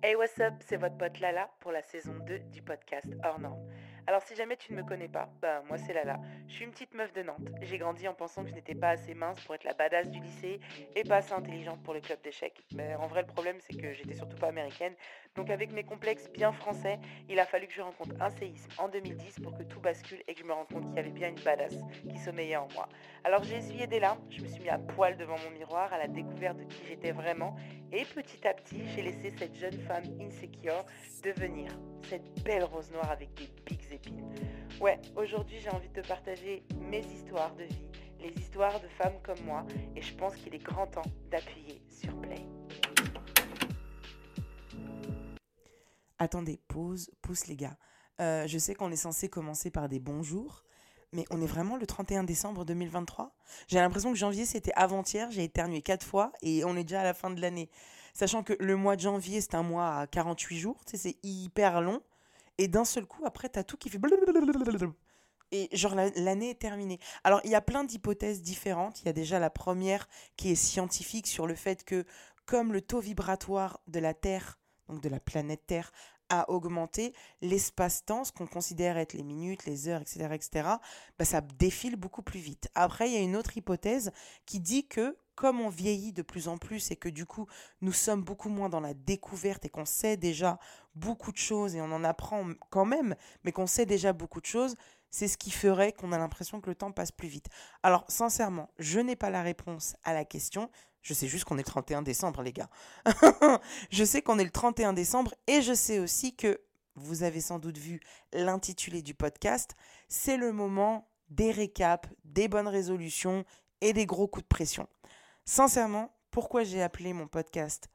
Hey what's up, c'est votre pote Lala pour la saison 2 du podcast Hors Norme. Alors si jamais tu ne me connais pas, bah moi c'est Lala. Je suis une petite meuf de Nantes. J'ai grandi en pensant que je n'étais pas assez mince pour être la badass du lycée et pas assez intelligente pour le club d'échecs. Mais en vrai le problème c'est que j'étais surtout pas américaine. Donc avec mes complexes bien français, il a fallu que je rencontre un séisme en 2010 pour que tout bascule et que je me rende compte qu'il y avait bien une badass qui sommeillait en moi. Alors j'ai essuyé des larmes, je me suis mis à poil devant mon miroir à la découverte de qui j'étais vraiment et petit à petit j'ai laissé cette jeune femme insecure devenir cette belle rose noire avec des pics épines. Ouais, aujourd'hui j'ai envie de te partager mes histoires de vie, les histoires de femmes comme moi, et je pense qu'il est grand temps d'appuyer sur play. Attendez, pause, pousse les gars. Euh, je sais qu'on est censé commencer par des bonjours, mais on est vraiment le 31 décembre 2023 J'ai l'impression que janvier c'était avant-hier, j'ai éternué quatre fois et on est déjà à la fin de l'année. Sachant que le mois de janvier c'est un mois à 48 jours, c'est hyper long. Et d'un seul coup, après, t'as tout qui fait... Et genre l'année est terminée. Alors il y a plein d'hypothèses différentes. Il y a déjà la première qui est scientifique sur le fait que comme le taux vibratoire de la Terre, donc de la planète Terre, a augmenté, l'espace-temps, ce qu'on considère être les minutes, les heures, etc., etc., bah, ça défile beaucoup plus vite. Après, il y a une autre hypothèse qui dit que comme on vieillit de plus en plus et que du coup nous sommes beaucoup moins dans la découverte et qu'on sait déjà beaucoup de choses et on en apprend quand même, mais qu'on sait déjà beaucoup de choses, c'est ce qui ferait qu'on a l'impression que le temps passe plus vite. Alors sincèrement, je n'ai pas la réponse à la question. Je sais juste qu'on est le 31 décembre, les gars. je sais qu'on est le 31 décembre et je sais aussi que, vous avez sans doute vu l'intitulé du podcast, c'est le moment des récaps, des bonnes résolutions et des gros coups de pression. Sincèrement, pourquoi j'ai appelé mon podcast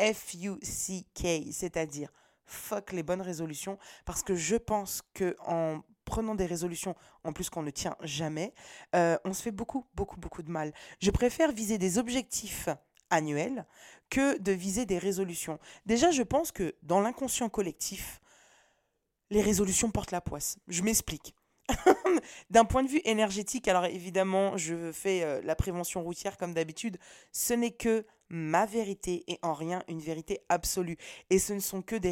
F-U-C-K, c'est-à-dire fuck les bonnes résolutions, parce que je pense que en prenant des résolutions, en plus qu'on ne tient jamais, euh, on se fait beaucoup, beaucoup, beaucoup de mal. Je préfère viser des objectifs annuels que de viser des résolutions. Déjà, je pense que dans l'inconscient collectif, les résolutions portent la poisse. Je m'explique. D'un point de vue énergétique, alors évidemment, je fais euh, la prévention routière comme d'habitude, ce n'est que ma vérité et en rien une vérité absolue. Et ce ne sont que des,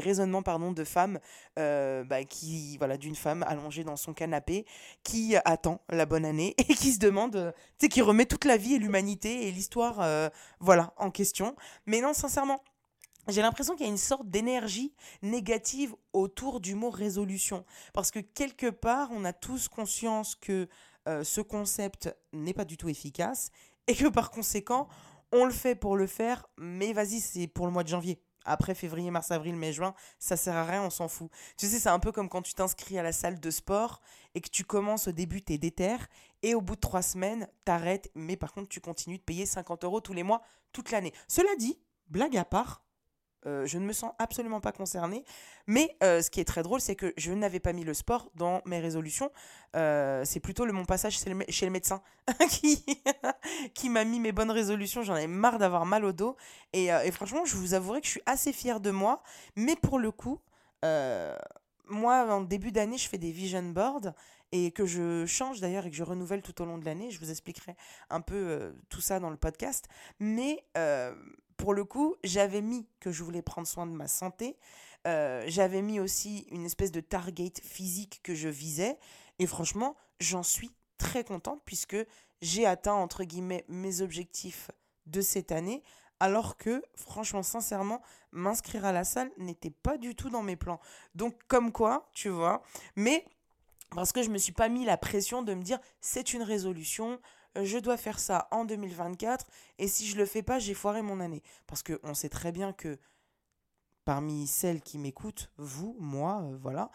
raisonnements pardon, de femmes, euh, bah, qui, voilà, d'une femme allongée dans son canapé, qui attend la bonne année et qui se demande, euh, qui remet toute la vie et l'humanité et l'histoire, voilà, en question. Mais non, sincèrement, j'ai l'impression qu'il y a une sorte d'énergie négative autour du mot résolution. Parce que quelque part, on a tous conscience que euh, ce concept n'est pas du tout efficace et que par conséquent, on le fait pour le faire, mais vas-y, c'est pour le mois de janvier. Après février, mars, avril, mai, juin, ça sert à rien, on s'en fout. Tu sais, c'est un peu comme quand tu t'inscris à la salle de sport et que tu commences au début, t'es déter, et au bout de trois semaines, t'arrêtes, mais par contre, tu continues de payer 50 euros tous les mois, toute l'année. Cela dit, blague à part, euh, je ne me sens absolument pas concernée. Mais euh, ce qui est très drôle, c'est que je n'avais pas mis le sport dans mes résolutions. Euh, c'est plutôt le, mon passage chez le, médecin qui, m'a mis mes bonnes résolutions. J'en avais marre d'avoir mal au dos. Et, et, franchement, je vous avouerai que je suis assez fière de moi. Mais pour le coup, moi, en début d'année, je fais des vision boards et que je change d'ailleurs et que je renouvelle tout au long de l'année. Je vous expliquerai un peu tout ça dans le podcast. Mais pour le coup, j'avais mis que je voulais prendre soin de ma santé. Euh, j'avais mis aussi une espèce de target physique que je visais. Et franchement, j'en suis très contente puisque j'ai atteint, entre guillemets, mes objectifs de cette année. Alors que, franchement, sincèrement, m'inscrire à la salle n'était pas du tout dans mes plans. Donc, comme quoi, tu vois. Mais parce que je ne me suis pas mis la pression de me dire c'est une résolution, je dois faire ça en 2024 et si je le fais pas, j'ai foiré mon année. Parce qu'on sait très bien que parmi celles qui m'écoutent, vous, moi, euh, voilà,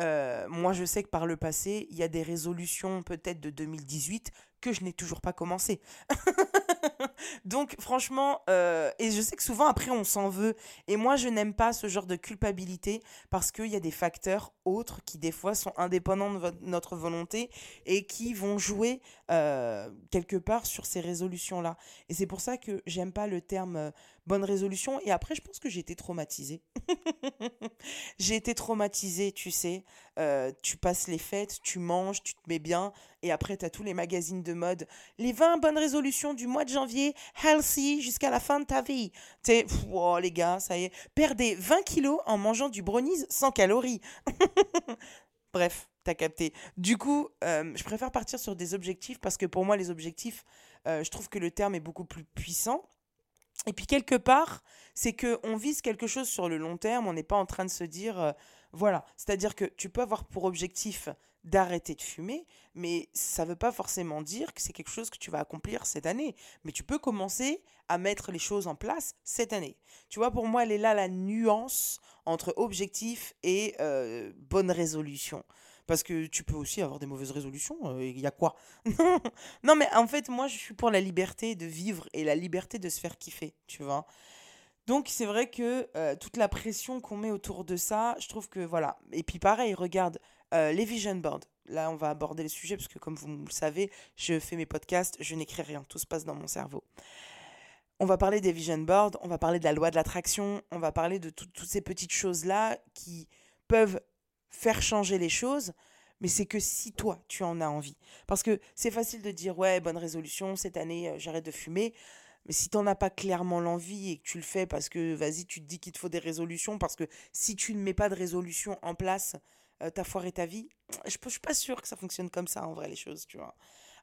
euh, moi je sais que par le passé, il y a des résolutions peut-être de 2018 que je n'ai toujours pas commencé. Donc franchement, euh, et je sais que souvent après on s'en veut. Et moi je n'aime pas ce genre de culpabilité parce qu'il y a des facteurs autres qui des fois sont indépendants de notre volonté et qui vont jouer euh, quelque part sur ces résolutions-là. Et c'est pour ça que j'aime pas le terme euh, bonne résolution. Et après je pense que j'ai été traumatisée. j'ai été traumatisée, tu sais. tu passes les fêtes, tu manges, tu te mets bien Et après, tu as tous les magazines de mode. Les 20 bonnes résolutions du mois de janvier, healthy jusqu'à la fin de ta vie. Tu sais, oh, les gars, ça y est. Perdez 20 kilos en mangeant du brownies sans calories. Bref, t'as capté. Du coup, euh, je préfère partir sur des objectifs parce que pour moi, les objectifs, euh, je trouve que le terme est beaucoup plus puissant. Et puis quelque part, c'est que on vise quelque chose sur le long terme. On n'est pas en train de se dire, euh, voilà. C'est-à-dire que tu peux avoir pour objectif d'arrêter de fumer, mais ça ne veut pas forcément dire que c'est quelque chose que tu vas accomplir cette année. Mais tu peux commencer à mettre les choses en place cette année. Tu vois, pour moi, elle est là la nuance entre objectif et euh, bonne résolution. Parce que tu peux aussi avoir des mauvaises résolutions. Euh, Il y a quoi? Non, mais en fait, moi, je suis pour la liberté de vivre et la liberté de se faire kiffer, tu vois? Donc, c'est vrai que euh, toute la pression qu'on met autour de ça, je trouve que voilà. Et puis, pareil, regarde les vision boards. Là, on va aborder le sujet parce que, comme vous le savez, je fais mes podcasts, je n'écris rien, tout se passe dans mon cerveau. On va parler des vision boards, on va parler de la loi de l'attraction, on va parler de toutes ces petites choses-là qui peuvent faire changer les choses, mais c'est que si toi, tu en as envie. Parce que c'est facile de dire, ouais, bonne résolution, cette année, euh, j'arrête de fumer. Mais si tu n'en as pas clairement l'envie et que tu le fais parce que, vas-y, tu te dis qu'il te faut des résolutions, parce que si tu ne mets pas de résolution en place, euh, ta foi et ta vie, je ne suis pas sûre que ça fonctionne comme ça, en vrai, les choses, tu vois.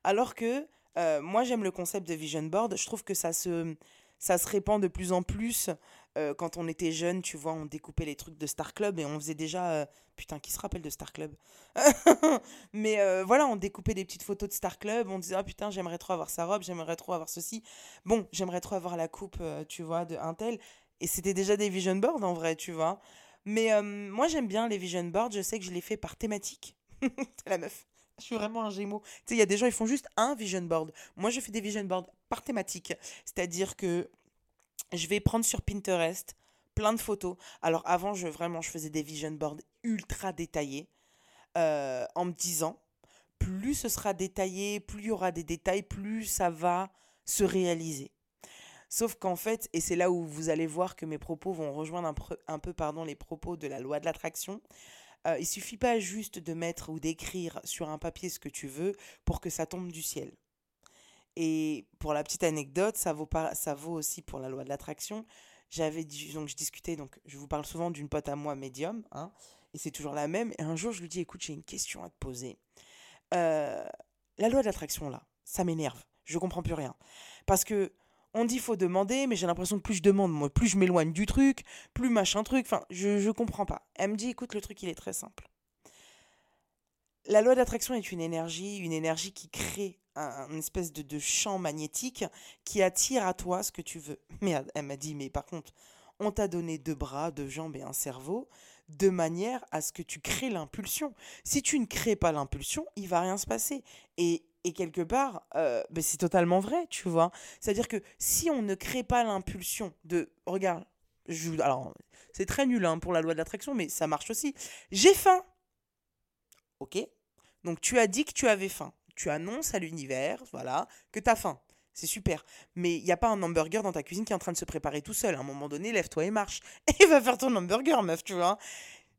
Alors que euh, moi, j'aime le concept de vision board. Je trouve que ça se, ça se répand de plus en plus. Euh, quand on était jeune, tu vois, on découpait les trucs de Star Club et on faisait déjà. Euh, putain, qui se rappelle de Star Club Mais voilà, on découpait des petites photos de Star Club. On disait, ah putain, j'aimerais trop avoir sa robe, j'aimerais trop avoir ceci. Bon, j'aimerais trop avoir la coupe, tu vois, de Intel. Et c'était déjà des vision boards en vrai, tu vois. Mais moi, j'aime bien les vision boards. Je sais que je les fais par thématique. la meuf. Je suis vraiment un gémeau. Tu sais, il y a des gens, ils font juste un vision board. Moi, je fais des vision boards par thématique. C'est-à-dire que je vais prendre sur Pinterest plein de photos. Alors, avant, je, vraiment, je faisais des vision boards ultra détaillés euh, en me disant plus ce sera détaillé, plus il y aura des détails, plus ça va se réaliser. Sauf qu'en fait, et c'est là où vous allez voir que mes propos vont rejoindre un, peu pardon, les propos de la loi de l'attraction, euh, il suffit pas juste de mettre ou d'écrire sur un papier ce que tu veux pour que ça tombe du ciel. Et pour la petite anecdote, ça vaut, ça vaut aussi pour la loi de l'attraction. J'avais donc je discutais, donc je vous parle souvent d'une pote à moi médium, hein, et c'est toujours la même. Et un jour, je lui dis, écoute, j'ai une question à te poser. Euh, la loi de l'attraction, là, ça m'énerve. Je comprends plus rien. Parce que on dit faut demander, mais j'ai l'impression que plus je demande, moi, plus je m'éloigne du truc, plus machin truc. Enfin, je, je comprends pas. Elle me dit, écoute, le truc, il est très simple. La loi d'attraction est une énergie, une énergie qui crée un, espèce de, champ magnétique qui attire à toi ce que tu veux. Mais elle m'a dit, mais par contre, on t'a donné deux bras, deux jambes et un cerveau de manière à ce que tu crées l'impulsion. Si tu ne crées pas l'impulsion, il va rien se passer. Et et quelque part, euh, ben, c'est totalement vrai, tu vois. C'est-à-dire que si on ne crée pas l'impulsion de, regarde, je, alors c'est très nul hein, pour la loi de l'attraction, mais ça marche aussi. J'ai faim. Ok. Donc tu as dit que tu avais faim. Tu annonces à l'univers, voilà, que tu as faim. C'est super. Mais il n'y a pas un hamburger dans ta cuisine qui est en train de se préparer tout seul. À un moment donné, lève-toi et marche. Et va faire ton hamburger, meuf, tu vois.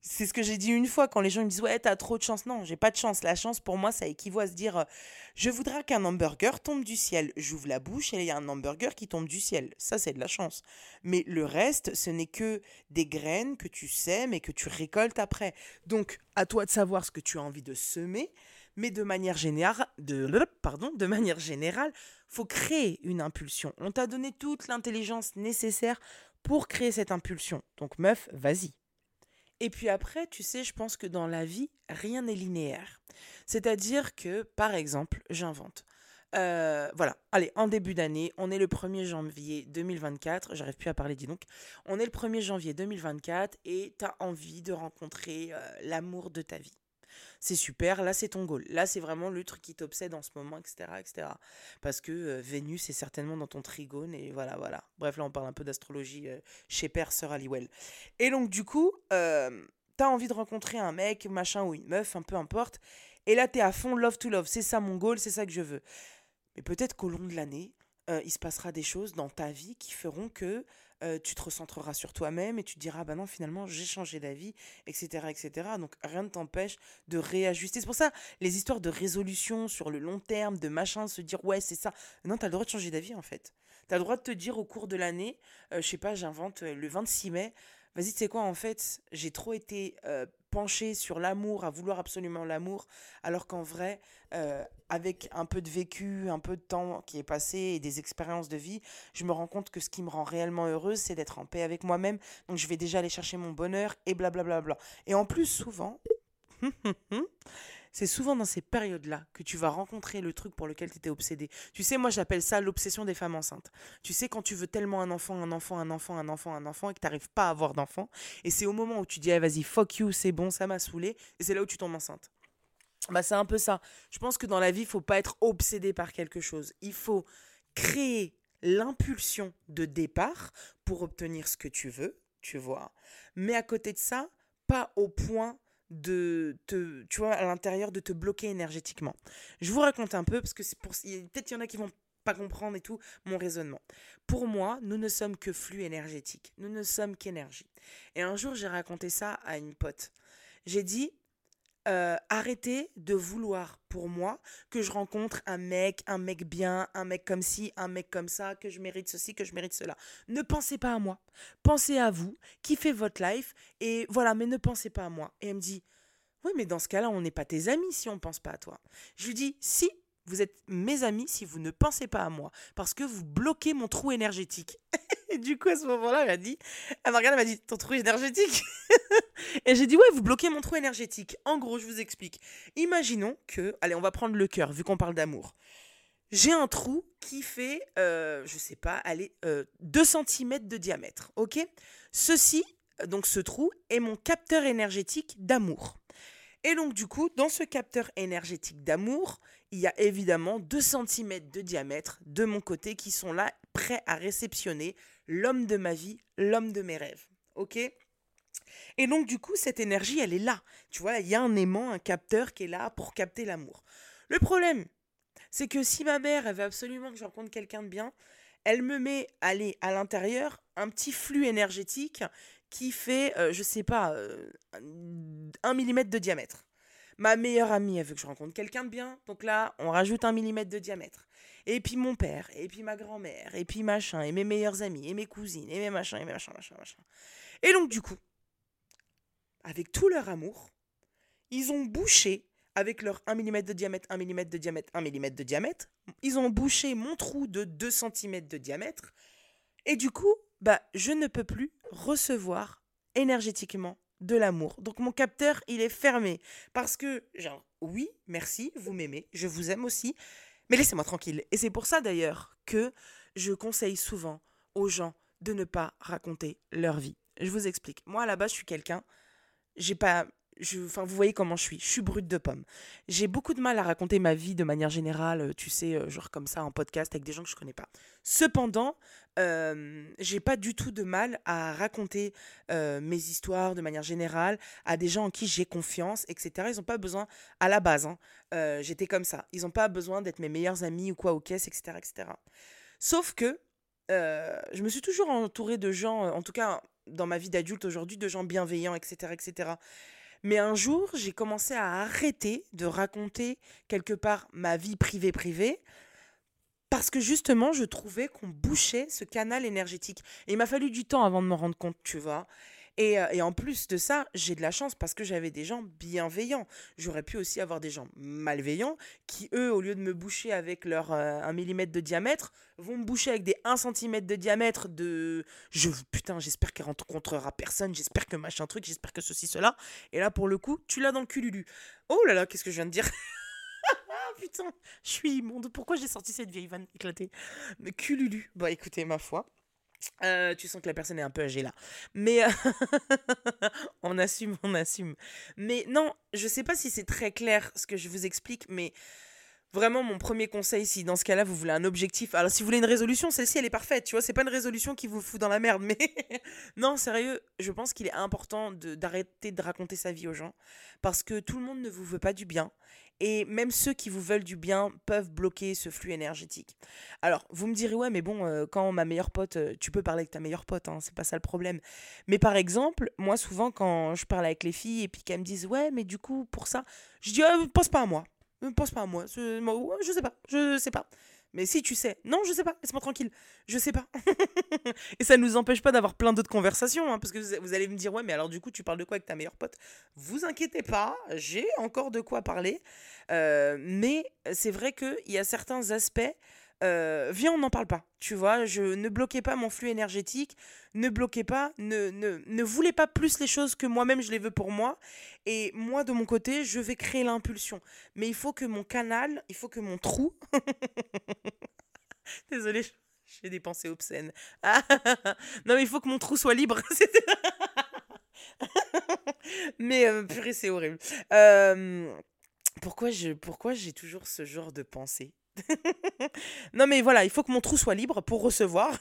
C'est ce que j'ai dit une fois quand les gens me disent ouais t'as trop de chance. Non, j'ai pas de chance. La chance pour moi ça équivaut à se dire je voudrais qu'un hamburger tombe du ciel. J'ouvre la bouche et il y a un hamburger qui tombe du ciel. Ça c'est de la chance. Mais le reste ce n'est que des graines que tu sèmes et que tu récoltes après. Donc à toi de savoir ce que tu as envie de semer. Mais de manière générale, de, pardon, de manière générale, faut créer une impulsion. On t'a donné toute l'intelligence nécessaire pour créer cette impulsion. Donc meuf, vas-y. Et puis après, tu sais, je pense que dans la vie, rien n'est linéaire. C'est-à-dire que, par exemple, j'invente. Euh, voilà, allez, en début d'année, on est le 1er janvier 2024, j'arrive plus à parler, dis donc. On est le 1er janvier 2024 et tu as envie de rencontrer euh, l'amour de ta vie c'est super, là c'est ton goal. Là c'est vraiment le truc qui t'obsède en ce moment, etc. etc. Parce que euh, Vénus est certainement dans ton trigone et voilà, voilà. Bref, là on parle un peu d'astrologie euh, chez Père Sœur Aliwell. Et donc du coup, euh, t'as envie de rencontrer un mec, machin ou une meuf, un peu importe. Et là t'es à fond love to love, c'est ça mon goal, c'est ça que je veux. Mais peut-être qu'au long de l'année, il se passera des choses dans ta vie qui feront que euh, tu te recentreras sur toi-même et tu te diras, bah non, finalement, j'ai changé d'avis, etc., etc. Donc, rien ne t'empêche de réajuster. C'est pour ça, les histoires de résolution sur le long terme, de machin, se dire, ouais, c'est ça. Non, tu as le droit de changer d'avis, en fait. Tu as le droit de te dire au cours de l'année, euh, je sais pas, j'invente le 26 mai, vas-y, tu sais quoi, en fait, j'ai trop été penché sur l'amour, à vouloir absolument l'amour, alors qu'en vrai, euh, avec un peu de vécu, un peu de temps qui est passé et des expériences de vie, je me rends compte que ce qui me rend réellement heureuse, c'est d'être en paix avec moi-même. Donc je vais déjà aller chercher mon bonheur et blablabla. Bla bla. Et en plus, souvent, c'est souvent dans ces périodes-là que tu vas rencontrer le truc pour lequel tu étais obsédé. Tu sais, moi j'appelle ça l'obsession des femmes enceintes. Tu sais, quand tu veux tellement un enfant, un enfant, un enfant, un enfant, un enfant, et que tu n'arrives pas à avoir d'enfant, et c'est au moment où tu dis, vas-y, fuck you, c'est bon, ça m'a saoulé, et c'est là où tu tombes enceinte. Bah, c'est un peu ça. Je pense que dans la vie, il faut pas être obsédé par quelque chose. Il faut créer l'impulsion de départ pour obtenir ce que tu veux, tu vois. Mais à côté de ça, pas au point de te, tu vois, à l'intérieur, de te bloquer énergétiquement. Je vous raconte un peu, parce que c'est pour, peut-être qu'il y en a qui vont pas comprendre et tout mon raisonnement. Pour moi, nous ne sommes que flux énergétique. Nous ne sommes qu'énergie. Et un jour, j'ai raconté ça à une pote. J'ai dit, euh, arrêtez de vouloir pour moi que je rencontre un mec, un mec bien, un mec comme ci, un mec comme ça, que je mérite ceci, que je mérite cela. Ne pensez pas à moi. Pensez à vous, kiffez votre life, et voilà, mais ne pensez pas à moi. Et elle me dit, oui, mais dans ce cas-là, on n'est pas tes amis si on ne pense pas à toi. Je lui dis, si, vous êtes mes amis si vous ne pensez pas à moi, parce que vous bloquez mon trou énergétique. Et du coup, à ce moment-là, elle m'a dit, elle m'a m'a dit, ton trou énergétique? Et j'ai dit, ouais, vous bloquez mon trou énergétique. En gros, je vous explique. Imaginons que, allez, on va prendre le cœur, vu qu'on parle d'amour. J'ai un trou qui fait, euh, je sais pas, allez, 2 euh, cm de diamètre, ok? Ceci, donc ce trou, est mon capteur énergétique d'amour. Et donc, du coup, dans ce capteur énergétique d'amour, il y a évidemment 2 cm de diamètre de mon côté qui sont là, prêts à réceptionner l'homme de ma vie, l'homme de mes rêves. Ok? Et donc, du coup, cette énergie, elle est là. Tu vois, il y a un aimant, un capteur qui est là pour capter l'amour. Le problème, c'est que si ma mère, elle veut absolument que je rencontre quelqu'un de bien, elle me met, allez, à l'intérieur, un petit flux énergétique qui fait, je euh, je sais pas, euh, un millimètre de diamètre. Ma meilleure amie, elle veut que je rencontre quelqu'un de bien, donc là, on rajoute un millimètre de diamètre. Et puis mon père, et puis ma grand-mère, et puis machin, et mes meilleurs amis, et mes cousines, et mes machins, et mes machins, machin, machin. Et donc, du coup, avec tout leur amour, ils ont bouché, avec leur 1 mm de diamètre, 1 mm de diamètre, 1 mm de diamètre, ils ont bouché mon trou de 2 cm de diamètre. Et du coup, bah, je ne peux plus recevoir énergétiquement de l'amour. Donc mon capteur, il est fermé. Parce que, genre, oui, merci, vous m'aimez, je vous aime aussi, mais laissez-moi tranquille. Et c'est pour ça d'ailleurs que je conseille souvent aux gens de ne pas raconter leur vie. Je vous explique. Moi, base, je suis quelqu'un, j'ai pas enfin, vous voyez comment je suis. Je suis brute de pomme. J'ai beaucoup de mal à raconter ma vie de manière générale, euh, tu sais, euh, genre comme ça en podcast avec des gens que je connais pas. Cependant, euh, j'ai pas du tout de mal à raconter euh, mes histoires de manière générale à des gens en qui j'ai confiance, etc. Ils n'ont pas besoin, à la base, hein, j'étais comme ça. Ils n'ont pas besoin d'être mes meilleurs amis ou quoi au caisse, etc., etc. Sauf que je me suis toujours entourée de gens, en tout cas dans ma vie d'adulte aujourd'hui, de gens bienveillants, etc., etc. Mais un jour, j'ai commencé à arrêter de raconter quelque part ma vie privée privée parce que justement, je trouvais qu'on bouchait ce canal énergétique. Il m'a fallu du temps avant de me rendre compte, tu vois. Euh, et, en plus de ça, j'ai de la chance parce que j'avais des gens bienveillants. J'aurais pu aussi avoir des gens malveillants qui, eux, au lieu de me boucher avec leur 1 euh, mm de diamètre, vont me boucher avec des 1 cm de diamètre de... Je, putain, j'espère qu'elle rencontrera personne, j'espère que machin truc, j'espère que ceci, cela. Et là, pour le coup, tu l'as dans le cululu. Oh là là, qu'est-ce que je viens de dire? Putain, je suis immonde. Pourquoi j'ai sorti cette vieille vanne éclatée? Mais cululu. Bon, écoutez, ma foi. Euh, tu sens que la personne est un peu âgée là. Mais euh, on assume, on assume. Mais non, je sais pas si c'est très clair ce que je vous explique, mais vraiment mon premier conseil, si dans ce cas-là vous voulez un objectif, alors si vous voulez une résolution, celle-ci elle est parfaite, tu vois, c'est pas une résolution qui vous fout dans la merde, mais non, sérieux, je pense qu'il est important d'arrêter de, raconter sa vie aux gens, parce que tout le monde ne vous veut pas du bien, Et même ceux qui vous veulent du bien peuvent bloquer ce flux énergétique. Alors, vous me direz, ouais, mais bon, euh, quand ma meilleure pote, euh, tu peux parler avec ta meilleure pote, hein, c'est pas ça le problème. Mais par exemple, moi, souvent, quand je parle avec les filles et puis qu'elles me disent, ouais, mais du coup, pour ça, je dis, oh, pense pas à moi. Ne pense pas à moi. Je, je sais pas. Je sais pas. Mais si tu sais. Non, je sais pas. Laisse-moi tranquille. Je sais pas. et ça ne nous empêche pas d'avoir plein d'autres conversations. Hein, parce que vous allez me dire, ouais, mais alors du coup, tu parles de quoi avec ta meilleure pote? Vous inquiétez pas. J'ai encore de quoi parler. Euh, mais c'est vrai qu'il y a certains aspects euh, viens, on n'en parle pas. Tu vois, je ne bloquais pas mon flux énergétique, ne bloquez pas, ne, ne, ne voulez pas plus les choses que moi-même je les veux pour moi. Et moi, de mon côté, je vais créer l'impulsion. Mais il faut que mon canal, il faut que mon trou. Désolée, j'ai des pensées obscènes. non, mais il faut que mon trou soit libre. mais euh, purée, c'est horrible. Euh, pourquoi j'ai toujours ce genre de pensée? non, mais voilà, il faut que mon trou soit libre pour recevoir.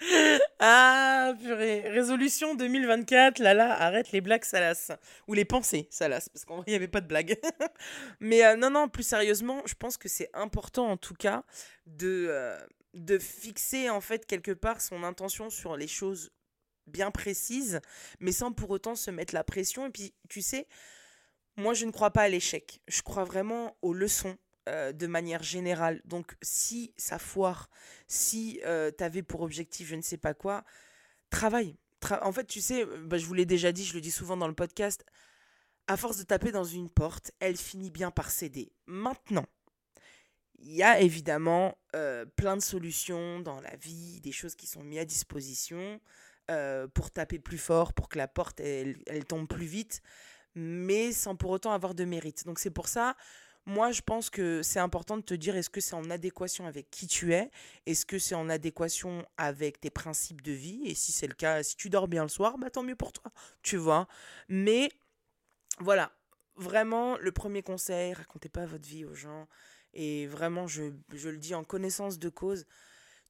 ah, purée. Résolution 2024, là, là, arrête les blagues salaces. Ou les pensées salaces, parce qu'en vrai, il n'y avait pas de blagues. mais euh, non, non, plus sérieusement, je pense que c'est important, en tout cas, de, euh, de fixer, en fait, quelque part son intention sur les choses bien précises, mais sans pour autant se mettre la pression. Et puis, tu sais, moi, je ne crois pas à l'échec. Je crois vraiment aux leçons euh, de manière générale. Donc, si ça foire, si euh, tu avais pour objectif je ne sais pas quoi, travaille. en fait, tu sais, euh, bah, je vous l'ai déjà dit, je le dis souvent dans le podcast, à force de taper dans une porte, elle finit bien par céder. Maintenant, il y a évidemment plein de solutions dans la vie, des choses qui sont mises à disposition pour taper plus fort, pour que la porte, elle tombe plus vite mais sans pour autant avoir de mérite. Donc c'est pour ça, moi je pense que c'est important de te dire est-ce que c'est en adéquation avec qui tu es, est-ce que c'est en adéquation avec tes principes de vie, et si c'est le cas, si tu dors bien le soir, bah tant mieux pour toi, tu vois? Mais voilà, vraiment le premier conseil, racontez pas votre vie aux gens, et vraiment je, je le dis en connaissance de cause,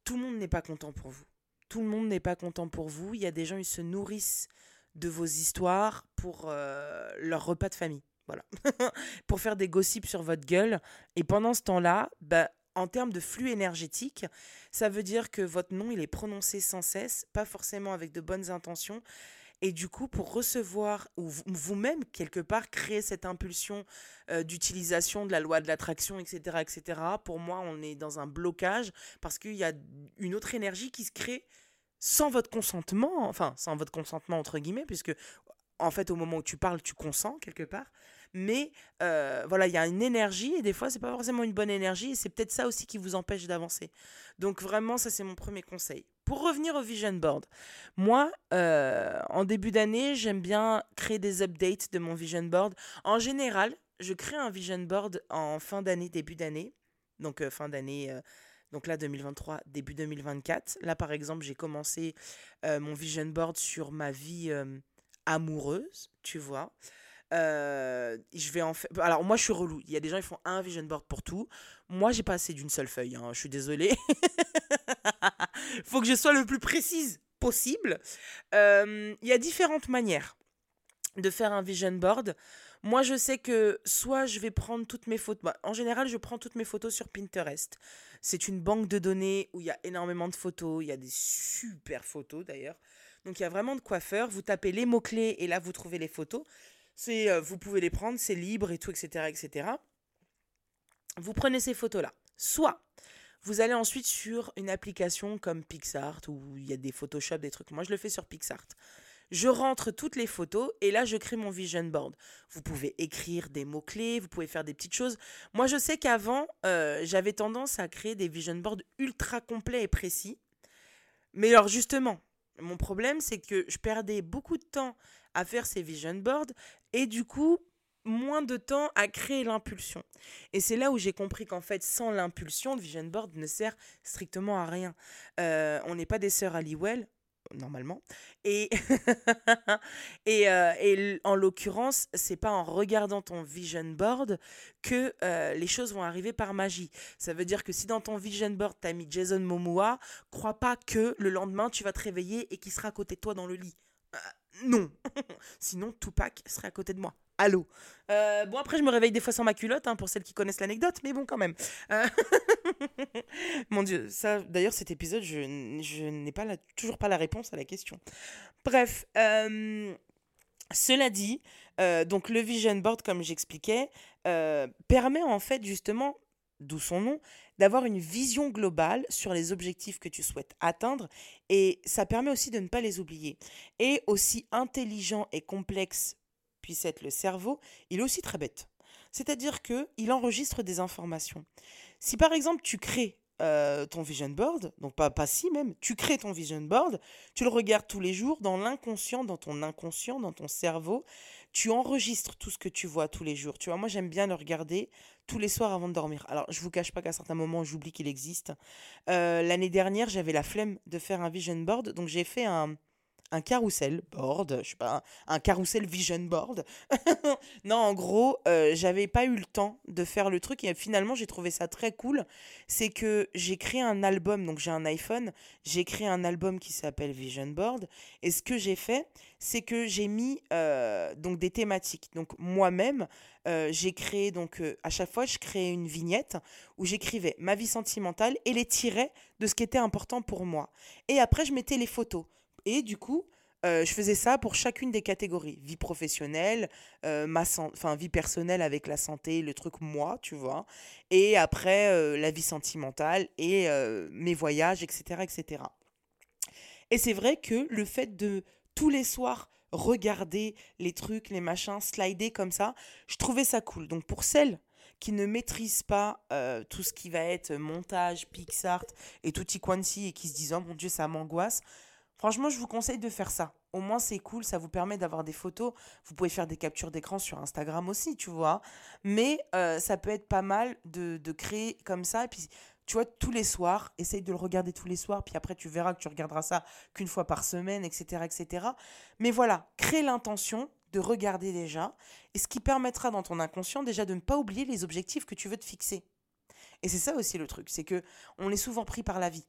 tout le monde n'est pas content pour vous. Tout le monde n'est pas content pour vous. Il y a des gens, ils se nourrissent de vos histoires pour euh, leur repas de famille. Voilà. pour faire des gossips sur votre gueule. Et pendant ce temps-là, bah, en termes de flux énergétique, ça veut dire que votre nom, il est prononcé sans cesse, pas forcément avec de bonnes intentions. Et du coup, pour recevoir, ou vous-même, quelque part, créer cette impulsion euh, d'utilisation de la loi de l'attraction, etc., etc., pour moi, on est dans un blocage parce qu'il y a une autre énergie qui se crée sans votre consentement, enfin sans votre consentement entre guillemets, puisque en fait au moment où tu parles, tu consens quelque part. Mais euh, voilà, il y a une énergie et des fois c'est pas forcément une bonne énergie et c'est peut-être ça aussi qui vous empêche d'avancer. Donc vraiment ça c'est mon premier conseil. Pour revenir au vision board, moi euh, en début d'année j'aime bien créer des updates de mon vision board. En général, je crée un vision board en fin d'année, début d'année. Donc euh, fin d'année donc là, 2023, début 2024. Là, par exemple, j'ai commencé mon vision board sur ma vie amoureuse, tu vois. Euh, je vais en faire. Alors, moi, je suis relou. Il y a des gens qui font un vision board pour tout. Moi, j'ai pas assez d'une seule feuille. Hein. Je suis désolée. faut que je sois le plus précise possible. Il y a différentes manières de faire un vision board. Moi, je sais que soit je vais prendre toutes mes photos. Bah, en général, je prends toutes mes photos sur Pinterest. C'est une banque de données où il y a énormément de photos. Il y a des super photos d'ailleurs. Donc, il y a vraiment de faire. Vous tapez les mots-clés et là, vous trouvez les photos. C'est, euh, vous pouvez les prendre, c'est libre et tout, etc., etc. Vous prenez ces photos-là. Soit vous allez ensuite sur une application comme PixArt où il y a des Photoshop, des trucs. Moi, je le fais sur PixArt je rentre toutes les photos et là je crée mon vision board. Vous pouvez écrire des mots-clés, vous pouvez faire des petites choses. Moi je sais qu'avant euh, j'avais tendance à créer des vision boards ultra complets et précis. Mais alors justement, mon problème c'est que je perdais beaucoup de temps à faire ces vision boards et du coup moins de temps à créer l'impulsion. Et c'est là où j'ai compris qu'en fait, sans l'impulsion, le vision board ne sert strictement à rien. Euh, on n'est pas des sœurs Halliwell, normalement. Et, et, euh, en l'occurrence, c'est pas en regardant ton vision board que euh, les choses vont arriver par magie. Ça veut dire que si dans ton vision board, tu as mis Jason Momoa, crois pas que le lendemain, tu vas te réveiller et qu'il sera à côté de toi dans le lit. Non. Sinon, Tupac serait à côté de moi. Allô. Euh, bon, après, je me réveille des fois sans ma culotte, hein, pour celles qui connaissent l'anecdote, mais bon, quand même. Euh, mon Dieu, ça, d'ailleurs, cet épisode, je, je n'ai pas toujours pas la réponse à la question. Bref, euh, cela dit, donc le vision board, comme j'expliquais, permet en fait justement, d'où son nom, d'avoir une vision globale sur les objectifs que tu souhaites atteindre et ça permet aussi de ne pas les oublier. Et aussi intelligent et complexe puisse être le cerveau, il est aussi très bête. C'est-à-dire que il enregistre des informations. Si par exemple tu crées euh, ton vision board, donc pas, pas si même, tu crées ton vision board, tu le regardes tous les jours dans l'inconscient, dans ton inconscient, dans ton cerveau, tu enregistres tout ce que tu vois tous les jours. Tu vois, moi j'aime bien le regarder tous les soirs avant de dormir. Alors je vous cache pas qu'à certains moments j'oublie qu'il existe. Euh, l'année dernière j'avais la flemme de faire un vision board, donc j'ai fait un, un carrousel board, je sais pas, un, carrousel vision board. non, en gros, euh, j'avais pas eu le temps de faire le truc et finalement j'ai trouvé ça très cool. C'est que j'ai créé un album, donc j'ai un iPhone, j'ai créé un album qui s'appelle Vision Board et ce que j'ai fait, c'est que j'ai mis euh, donc des thématiques. Donc moi-même, euh, j'ai créé donc à chaque fois je créais une vignette où j'écrivais ma vie sentimentale et les tirets de ce qui était important pour moi. Et après je mettais les photos. Et du coup, euh, je faisais ça pour chacune des catégories. Vie professionnelle, euh, ma enfin, vie personnelle avec la santé, le truc moi, tu vois. Et après, euh, la vie sentimentale et mes voyages, etc. etc. Et c'est vrai que le fait de tous les soirs regarder les trucs, les machins, slider comme ça, je trouvais ça cool. Donc pour celles qui ne maîtrisent pas tout ce qui va être montage, Pixart et tutti quanti et qui se disent oh mon dieu ça m'angoisse, Franchement, je vous conseille de faire ça. Au moins, c'est cool, ça vous permet d'avoir des photos. Vous pouvez faire des captures d'écran sur Instagram aussi, tu vois. Mais euh, ça peut être pas mal de, créer comme ça. Et puis, tu vois, tous les soirs, essaye de le regarder tous les soirs. Puis après, tu verras que tu regarderas ça qu'une fois par semaine, etc., etc. Mais voilà, crée l'intention de regarder déjà. Et ce qui permettra dans ton inconscient déjà de ne pas oublier les objectifs que tu veux te fixer. Et c'est ça aussi le truc, c'est que on est souvent pris par la vie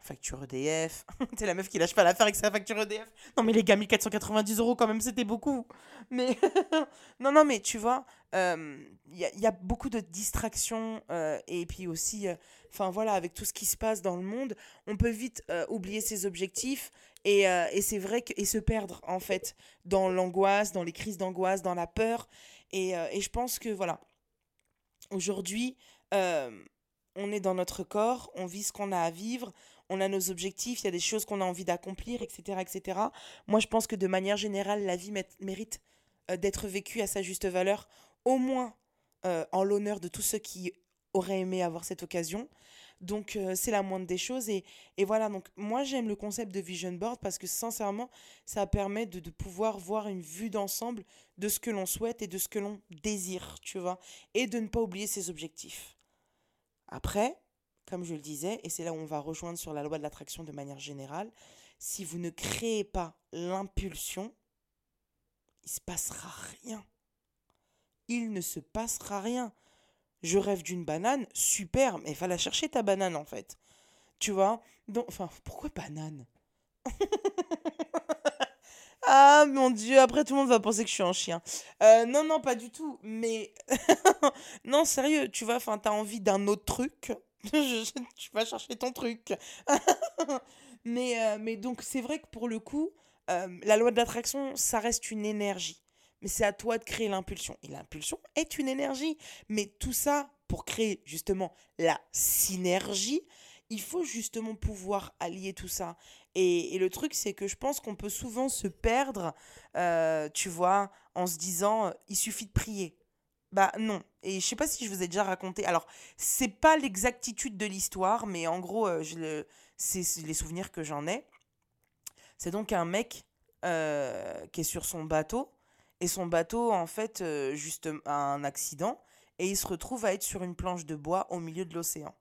facture EDF. T'es la meuf qui lâche pas l'affaire avec sa facture EDF. Non, mais les gars, 1490 euros quand même, c'était beaucoup. Mais non, non, mais tu vois, il euh, y, a, beaucoup de distractions. Euh, et puis aussi, euh, enfin voilà, avec tout ce qui se passe dans le monde, on peut vite oublier ses objectifs. Et, et c'est vrai que. Et se perdre, en fait, dans l'angoisse, dans les crises d'angoisse, dans la peur. Et, et je pense que, voilà, aujourd'hui on est dans notre corps, on vit ce qu'on a à vivre, on a nos objectifs, il y a des choses qu'on a envie d'accomplir, etc., etc. Moi, je pense que de manière générale, la vie mérite euh, d'être vécue à sa juste valeur, au moins euh, en l'honneur de tous ceux qui auraient aimé avoir cette occasion. Donc, euh, c'est la moindre des choses. Et, voilà, donc moi, j'aime le concept de vision board parce que sincèrement, ça permet de, de pouvoir voir une vue d'ensemble de ce que l'on souhaite et de ce que l'on désire, tu vois, et de ne pas oublier ses objectifs. Après, comme je le disais, et c'est là où on va rejoindre sur la loi de l'attraction de manière générale, si vous ne créez pas l'impulsion, il se passera rien. Il ne se passera rien. Je rêve d'une banane, super, mais va la chercher ta banane en fait. Tu vois? Donc, enfin, pourquoi banane? Ah mon dieu, après tout le monde va penser que je suis un chien. Euh, non, non, pas du tout. Mais non, sérieux, tu vois, enfin, t'as envie d'un autre truc. tu vas chercher ton truc. mais, euh, mais donc, c'est vrai que pour le coup, euh, la loi de l'attraction, ça reste une énergie. Mais c'est à toi de créer l'impulsion. Et l'impulsion est une énergie. Mais tout ça, pour créer justement la synergie, il faut justement pouvoir allier tout ça. Et, le truc, c'est que je pense qu'on peut souvent se perdre, euh, tu vois, en se disant, il suffit de prier. Bah non. Et je sais pas si je vous ai déjà raconté. Alors, c'est pas l'exactitude de l'histoire, mais en gros, euh, je c'est les souvenirs que j'en ai. C'est donc un mec euh, qui est sur son bateau. Et son bateau, en fait, juste a un accident. Et il se retrouve à être sur une planche de bois au milieu de l'océan.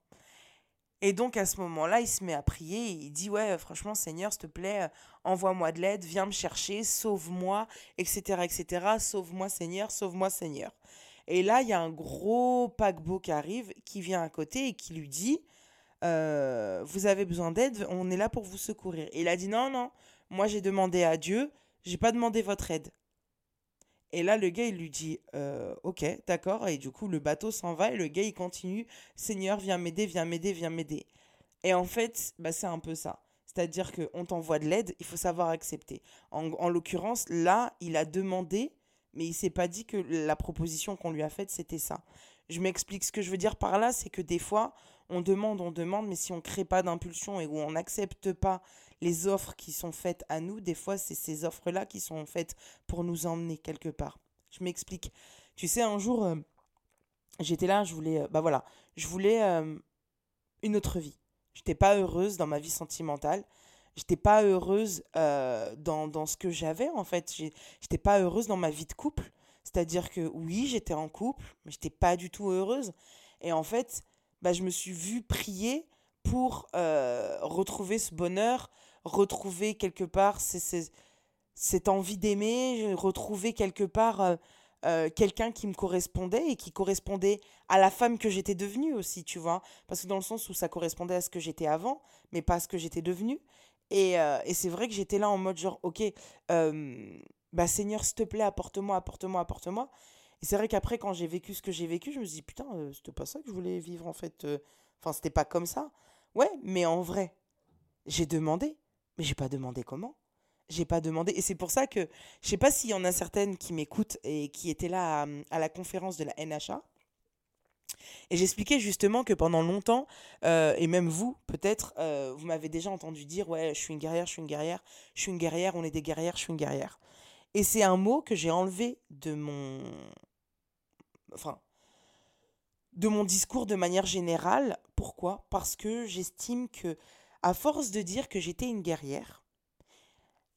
Et donc à ce moment-là, il se met à prier il dit ouais, franchement Seigneur, s'il te plaît, euh, envoie-moi de l'aide, viens me chercher, sauve-moi, etc., etc. Sauve-moi Seigneur, sauve-moi Seigneur. Et là, il y a un gros paquebot qui arrive, qui vient à côté et qui lui dit euh, vous avez besoin d'aide, on est là pour vous secourir. Et il a dit non, non, moi j'ai demandé à Dieu j'ai pas demandé votre aide. Et là, le gars, il lui dit euh, Ok, d'accord. Et du coup, le bateau s'en va et le gars, il continue Seigneur, viens m'aider, viens m'aider, viens m'aider. Et en fait, bah, c'est un peu ça. C'est-à-dire qu'on t'envoie de l'aide, il faut savoir accepter. En, en l'occurrence, là, il a demandé, mais il s'est pas dit que la proposition qu'on lui a faite, c'était ça. Je m'explique ce que je veux dire par là, c'est que des fois, on demande, on demande, mais si on ne crée pas d'impulsion et où on n'accepte pas les offres qui sont faites à nous, des fois, c'est ces offres-là qui sont faites pour nous emmener quelque part. Je m'explique. Tu sais, un jour, euh, j'étais là, je voulais, euh, bah voilà, je voulais euh, une autre vie. J'étais pas heureuse dans ma vie sentimentale. J'étais pas heureuse dans, dans, ce que j'avais, en fait. J'étais pas heureuse dans ma vie de couple. C'est-à-dire que oui, j'étais en couple, mais j'étais pas du tout heureuse. Et en fait, bah, je me suis vue prier pour retrouver ce bonheur, retrouver quelque part cette envie d'aimer, retrouver quelque part euh, euh, quelqu'un qui me correspondait et qui correspondait à la femme que j'étais devenue aussi, tu vois. Parce que dans le sens où ça correspondait à ce que j'étais avant, mais pas à ce que j'étais devenue. Et, euh, et c'est vrai que j'étais là en mode genre, ok, bah Seigneur, s'il te plaît, apporte-moi, apporte-moi, apporte-moi. Et c'est vrai qu'après, quand j'ai vécu ce que j'ai vécu, je me suis dit, putain, c'était pas ça que je voulais vivre en fait. Enfin, c'était pas comme ça. Ouais, mais en vrai, j'ai demandé. Mais j'ai pas demandé comment. J'ai pas demandé. Et c'est pour ça que je sais pas s'il y en a certaines qui m'écoutent et qui étaient là à, la conférence de la NHA. Et j'expliquais justement que pendant longtemps, euh, et même vous, peut-être, euh, vous m'avez déjà entendu dire Ouais, je suis une guerrière, je suis une guerrière, je suis une guerrière, on est des guerrières, je suis une guerrière. Et c'est un mot que j'ai enlevé de mon. Discours de manière générale. Pourquoi? Parce que j'estime que à force de dire que j'étais une guerrière,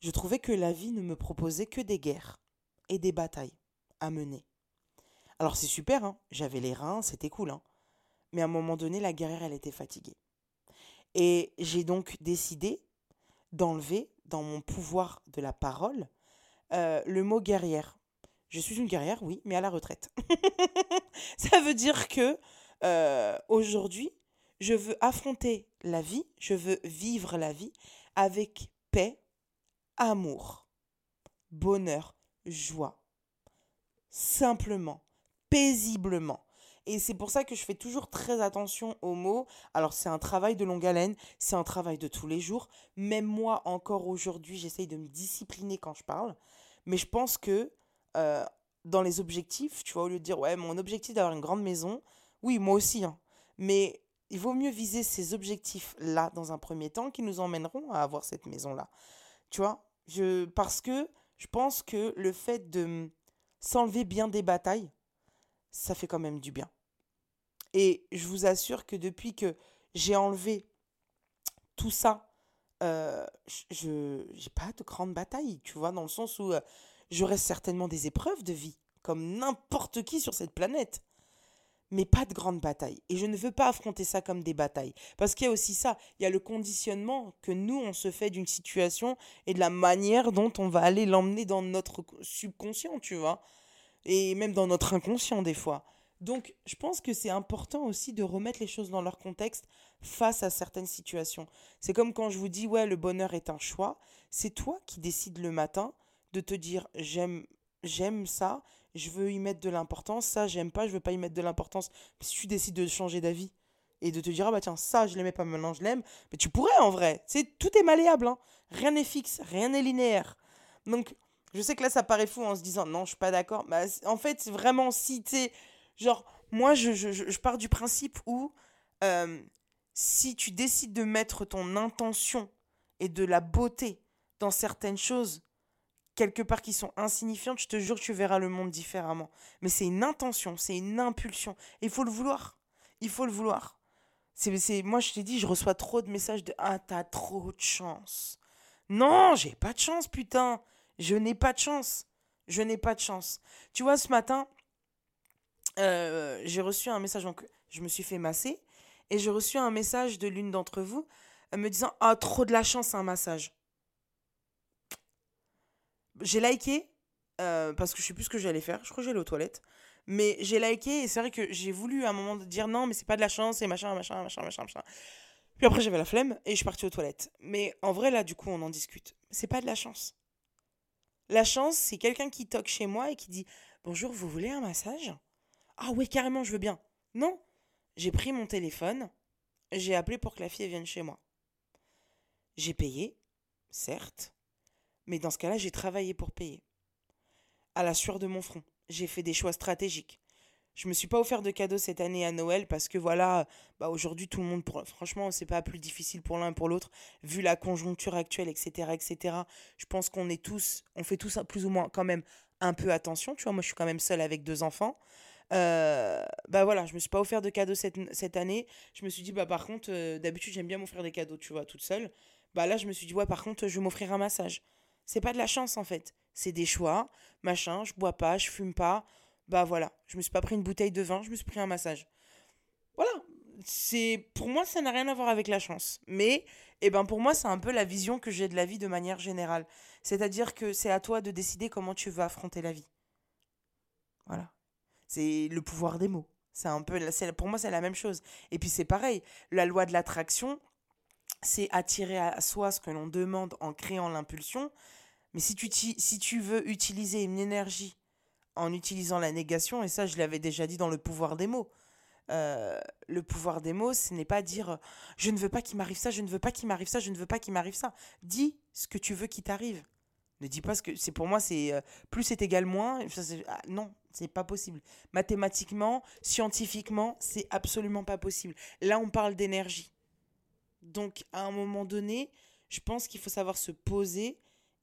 je trouvais que la vie ne me proposait que des guerres et des batailles à mener. Alors c'est super, hein j'avais les reins, c'était cool, hein mais à un moment donné, la guerrière, elle était fatiguée. Et j'ai donc décidé d'enlever dans mon pouvoir de la parole euh, le mot guerrière. Je suis une guerrière, oui, mais à la retraite. Ça veut dire que euh, aujourd'hui, je veux affronter la vie, je veux vivre la vie avec paix, amour, bonheur, joie. Simplement, paisiblement. Et c'est pour ça que je fais toujours très attention aux mots. Alors c'est un travail de longue haleine, c'est un travail de tous les jours. Même moi, encore aujourd'hui, j'essaye de me discipliner quand je parle. Mais je pense que euh, dans les objectifs, tu vois, au lieu de dire, ouais, mon objectif d'avoir une grande maison, oui, moi aussi, hein. mais il vaut mieux viser ces objectifs-là dans un premier temps qui nous emmèneront à avoir cette maison-là. Tu vois je, Parce que je pense que le fait de s'enlever bien des batailles, ça fait quand même du bien. Et je vous assure que depuis que j'ai enlevé tout ça, euh, je n'ai pas de grande bataille, tu vois, dans le sens où euh, j'aurai certainement des épreuves de vie, comme n'importe qui sur cette planète mais pas de grande bataille. Et je ne veux pas affronter ça comme des batailles. Parce qu'il y a aussi ça, il y a le conditionnement que nous, on se fait d'une situation et de la manière dont on va aller l'emmener dans notre subconscient, tu vois. Et même dans notre inconscient des fois. Donc, je pense que c'est important aussi de remettre les choses dans leur contexte face à certaines situations. C'est comme quand je vous dis, ouais, le bonheur est un choix. C'est toi qui décides le matin de te dire, j'aime, j'aime ça, je veux y mettre de l'importance, ça j'aime pas, je veux pas y mettre de l'importance. Si tu décides de changer d'avis et de te dire, ah bah tiens, ça je l'aimais pas, maintenant je l'aime, mais tu pourrais en vrai. C'est tout est malléable, hein. rien n'est fixe, rien n'est linéaire. Donc, je sais que là ça paraît fou en se disant, non, je suis pas d'accord. Bah, en fait, vraiment, si tu Genre, moi je, je, je, pars du principe où euh, si tu décides de mettre ton intention et de la beauté dans certaines choses, quelque part qui sont insignifiantes, je te jure tu verras le monde différemment. Mais c'est une intention, c'est une impulsion. il faut le vouloir. Il faut le vouloir. C'est, moi, je t'ai dit, je reçois trop de messages de Ah, t'as trop de chance. Non, j'ai pas de chance, putain. Je n'ai pas de chance. Je n'ai pas de chance. Tu vois, ce matin, euh, j'ai reçu un message. Donc, je me suis fait masser. Et j'ai reçu un message de l'une d'entre vous euh, me disant Ah, trop de la chance, un massage j'ai liké euh, parce que je sais plus ce que j'allais faire. Je crois que j'allais aux toilettes. Mais j'ai liké et c'est vrai que j'ai voulu à un moment dire non, mais c'est pas de la chance et machin, machin, machin, machin, machin. Puis après, j'avais la flemme et je suis partie aux toilettes. Mais en vrai, là, du coup, on en discute. C'est pas de la chance. La chance, c'est quelqu'un qui toque chez moi et qui dit Bonjour, vous voulez un massage? Ah oui, carrément, je veux bien. Non, j'ai pris mon téléphone, j'ai appelé pour que la fille vienne chez moi. J'ai payé, certes, mais dans ce cas-là, j'ai travaillé pour payer. À la sueur de mon front, j'ai fait des choix stratégiques. Je me suis pas offert de cadeau cette année à Noël parce que voilà, bah aujourd'hui tout le monde, pour, franchement, c'est pas plus difficile pour l'un pour l'autre, vu la conjoncture actuelle, etc., etc. Je pense qu'on est tous, on fait tous plus ou moins quand même un peu attention, tu vois. Moi, je suis quand même seule avec deux enfants. Euh, bah voilà, je me suis pas offert de cadeau cette, cette année. Je me suis dit, bah par contre, euh, d'habitude j'aime bien m'offrir des cadeaux, tu vois, toute seule. Bah là, je me suis dit, ouais, par contre, je vais m'offrir un massage. C'est pas de la chance en fait, c'est des choix, machin, je bois pas, je fume pas. Bah voilà, je me suis pas pris une bouteille de vin, je me suis pris un massage. Voilà, c'est pour moi ça n'a rien à voir avec la chance, mais eh ben pour moi c'est un peu la vision que j'ai de la vie de manière générale. C'est-à-dire que c'est à toi de décider comment tu veux affronter la vie. Voilà. C'est le pouvoir des mots. C'est un peu pour moi c'est la même chose. Et puis c'est pareil, la loi de l'attraction, c'est attirer à soi ce que l'on demande en créant l'impulsion. Mais si tu, si tu veux utiliser une énergie en utilisant la négation, et ça je l'avais déjà dit dans le pouvoir des mots, euh, le pouvoir des mots, ce n'est pas dire je ne veux pas qu'il m'arrive ça, je ne veux pas qu'il m'arrive ça, je ne veux pas qu'il m'arrive ça. Dis ce que tu veux qu'il t'arrive. Ne dis pas ce que c'est pour moi c'est euh, plus c'est égal moins. Ça, ah, non, c'est pas possible. Mathématiquement, scientifiquement, c'est absolument pas possible. Là, on parle d'énergie. Donc, à un moment donné, je pense qu'il faut savoir se poser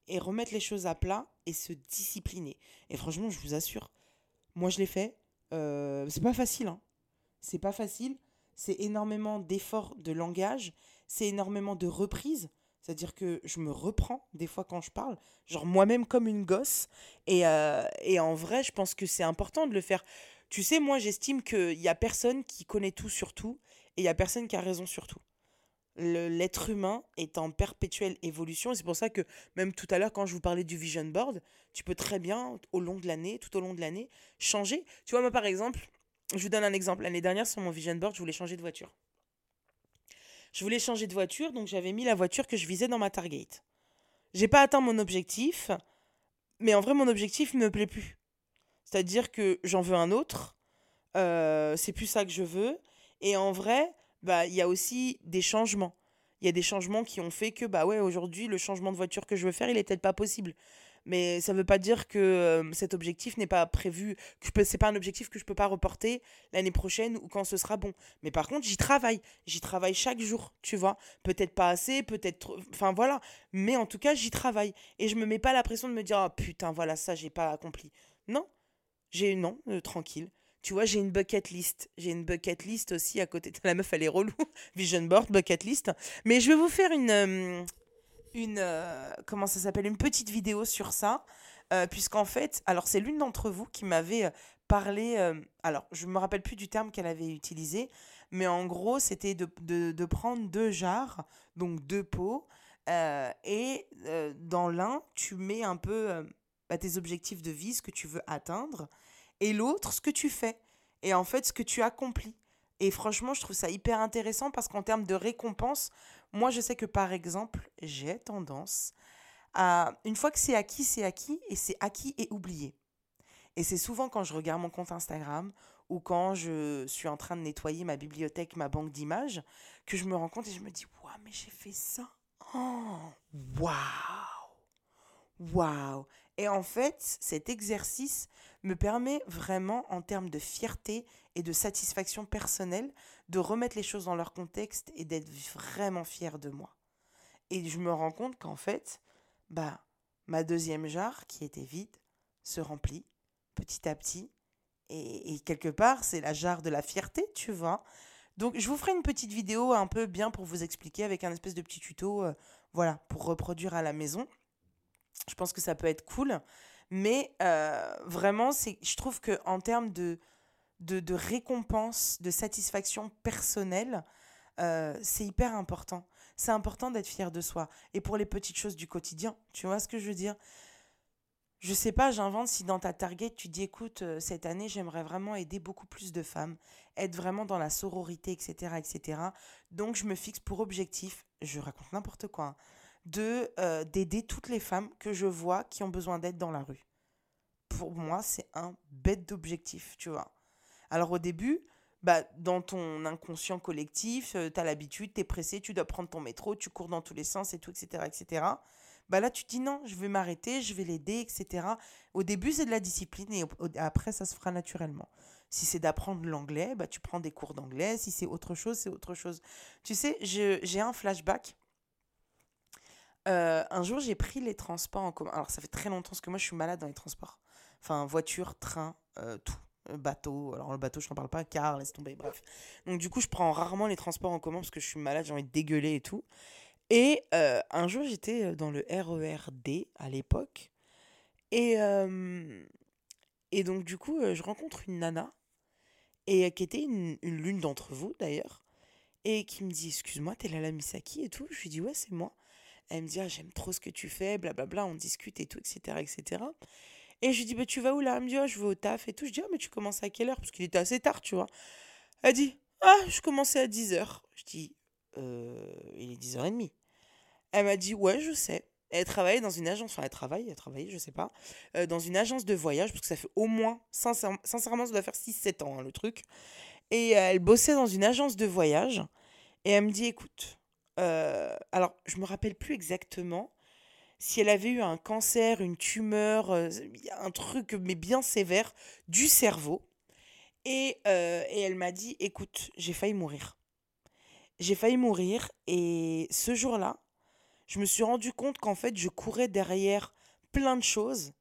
et remettre les choses à plat et se discipliner. Et franchement, je vous assure, moi je l'ai fait. Euh, c'est pas facile, hein. C'est pas facile. C'est énormément d'efforts de langage. C'est énormément de reprises. C'est-à-dire que je me reprends des fois quand je parle, genre moi-même comme une gosse. Et, euh, et en vrai, je pense que c'est important de le faire. Tu sais, moi, j'estime qu'il n'y a personne qui connaît tout sur tout et il n'y a personne qui a raison sur tout l'être humain est en perpétuelle évolution. C'est pour ça que même tout à l'heure, quand je vous parlais du vision board, tu peux très bien, au long de l'année, tout au long de l'année, changer. Tu vois, moi, par exemple, je vous donne un exemple. L'année dernière, sur mon vision board, je voulais changer de voiture. Je voulais changer de voiture, donc j'avais mis la voiture que je visais dans ma target. J'ai pas atteint mon objectif, mais en vrai, mon objectif ne me plaît plus. C'est-à-dire que j'en veux un autre, euh, c'est plus ça que je veux, et en vrai, bah il y a aussi des changements. Il y a des changements qui ont fait que bah ouais, aujourd'hui le changement de voiture que je veux faire, il est peut-être pas possible. Mais ça ne veut pas dire que euh, cet objectif n'est pas prévu, que c'est pas un objectif que je peux pas reporter l'année prochaine ou quand ce sera bon. Mais par contre, j'y travaille, j'y travaille chaque jour, tu vois. Peut-être pas assez, peut-être enfin voilà, mais en tout cas, j'y travaille et je me mets pas la pression de me dire "Ah putain, voilà ça j'ai pas accompli." Non. J'ai non, euh, tranquille. Tu vois, j'ai une bucket list. J'ai une bucket list aussi à côté. La meuf, elle est relou. Vision board, bucket list. Mais je vais vous faire une. Euh, une euh, comment ça s'appelle Une petite vidéo sur ça. Euh, puisqu'en fait, alors c'est l'une d'entre vous qui m'avait parlé. alors, je me rappelle plus du terme qu'elle avait utilisé. Mais en gros, c'était de, de, prendre deux jarres, donc deux pots. et dans l'un, tu mets un peu bah, tes objectifs de vie, ce que tu veux atteindre et l'autre, ce que tu fais. Et en fait, ce que tu accomplis. Et franchement, je trouve ça hyper intéressant parce qu'en termes de récompense, moi, je sais que par exemple, j'ai tendance à. Une fois que c'est acquis, c'est acquis, et c'est acquis et oublié. Et c'est souvent quand je regarde mon compte Instagram ou quand je suis en train de nettoyer ma bibliothèque, ma banque d'images, que je me rends compte et je me dis Waouh, mais j'ai fait ça. Waouh! Waouh! Et en fait, cet exercice me permet vraiment, en termes de fierté et de satisfaction personnelle, de remettre les choses dans leur contexte et d'être vraiment fier de moi. Et je me rends compte qu'en fait, bah, ma deuxième jarre, qui était vide, se remplit petit à petit. Et, quelque part, c'est la jarre de la fierté, tu vois. Donc, je vous ferai une petite vidéo un peu bien pour vous expliquer avec un espèce de petit tuto, euh, voilà, pour reproduire à la maison. Je pense que ça peut être cool. Mais euh, vraiment, je trouve qu'en termes de, de, de, récompense, de satisfaction personnelle, euh, c'est hyper important. C'est important d'être fier de soi. Et pour les petites choses du quotidien, tu vois ce que je veux dire? Je sais pas, j'invente si dans ta target tu dis écoute, euh, cette année j'aimerais vraiment aider beaucoup plus de femmes, être vraiment dans la sororité, etc., etc. Donc je me fixe pour objectif, je raconte n'importe quoi, hein, de euh, d'aider toutes les femmes que je vois qui ont besoin d'aide dans la rue. Pour moi, c'est un bête d'objectif, tu vois. Alors au début, bah, dans ton inconscient collectif, euh, tu as l'habitude, tu es pressé, tu dois prendre ton métro, tu cours dans tous les sens et tout, etc. etc. Bah là, tu te dis non, je vais m'arrêter, je vais l'aider, etc. Au début, c'est de la discipline et après, ça se fera naturellement. Si c'est d'apprendre l'anglais, bah, tu prends des cours d'anglais. Si c'est autre chose, c'est autre chose. Tu sais, j'ai un flashback. Euh, un jour, j'ai pris les transports en commun. Alors, ça fait très longtemps parce que moi, je suis malade dans les transports. Enfin, voiture, train, euh, tout. Euh, bateau. Alors, le bateau, je n'en parle pas, car, laisse tomber, bref. Donc, du coup, je prends rarement les transports en commun parce que je suis malade, j'ai envie de dégueuler et tout. Et un jour, j'étais dans le RERD à l'époque. Et, et donc, du coup, je rencontre une nana et qui était une, l'une d'entre vous d'ailleurs, et qui me dit Excuse-moi, t'es Lala Misaki et tout? Je lui dis Ouais, c'est moi. Elle me dit ah, J'aime trop ce que tu fais, blablabla, on discute et tout, etc. etc. Et je lui dis bah, Tu vas où là? Elle me dit oh, Je vais au taf et tout. Je dis Ah, mais tu commences à quelle heure? Parce qu'il était assez tard, tu vois. Elle dit Ah, je commençais à 10h. Je dis euh, Il est 10h30. Elle m'a dit Ouais, je sais. Elle travaillait dans une agence, enfin elle travaille, elle travaille, je sais pas, euh, dans une agence de voyage, parce que ça fait au moins, sincèrement, ça doit faire 6-7 ans hein, le truc. Et euh, elle bossait dans une agence de voyage, et elle me dit, écoute, euh, alors je me rappelle plus exactement si elle avait eu un cancer, une tumeur, un truc, mais bien sévère, du cerveau. Et, et elle m'a dit, écoute, j'ai failli mourir. J'ai failli mourir, et ce jour-là, je me suis rendu compte qu'en fait, je courais derrière plein de choses,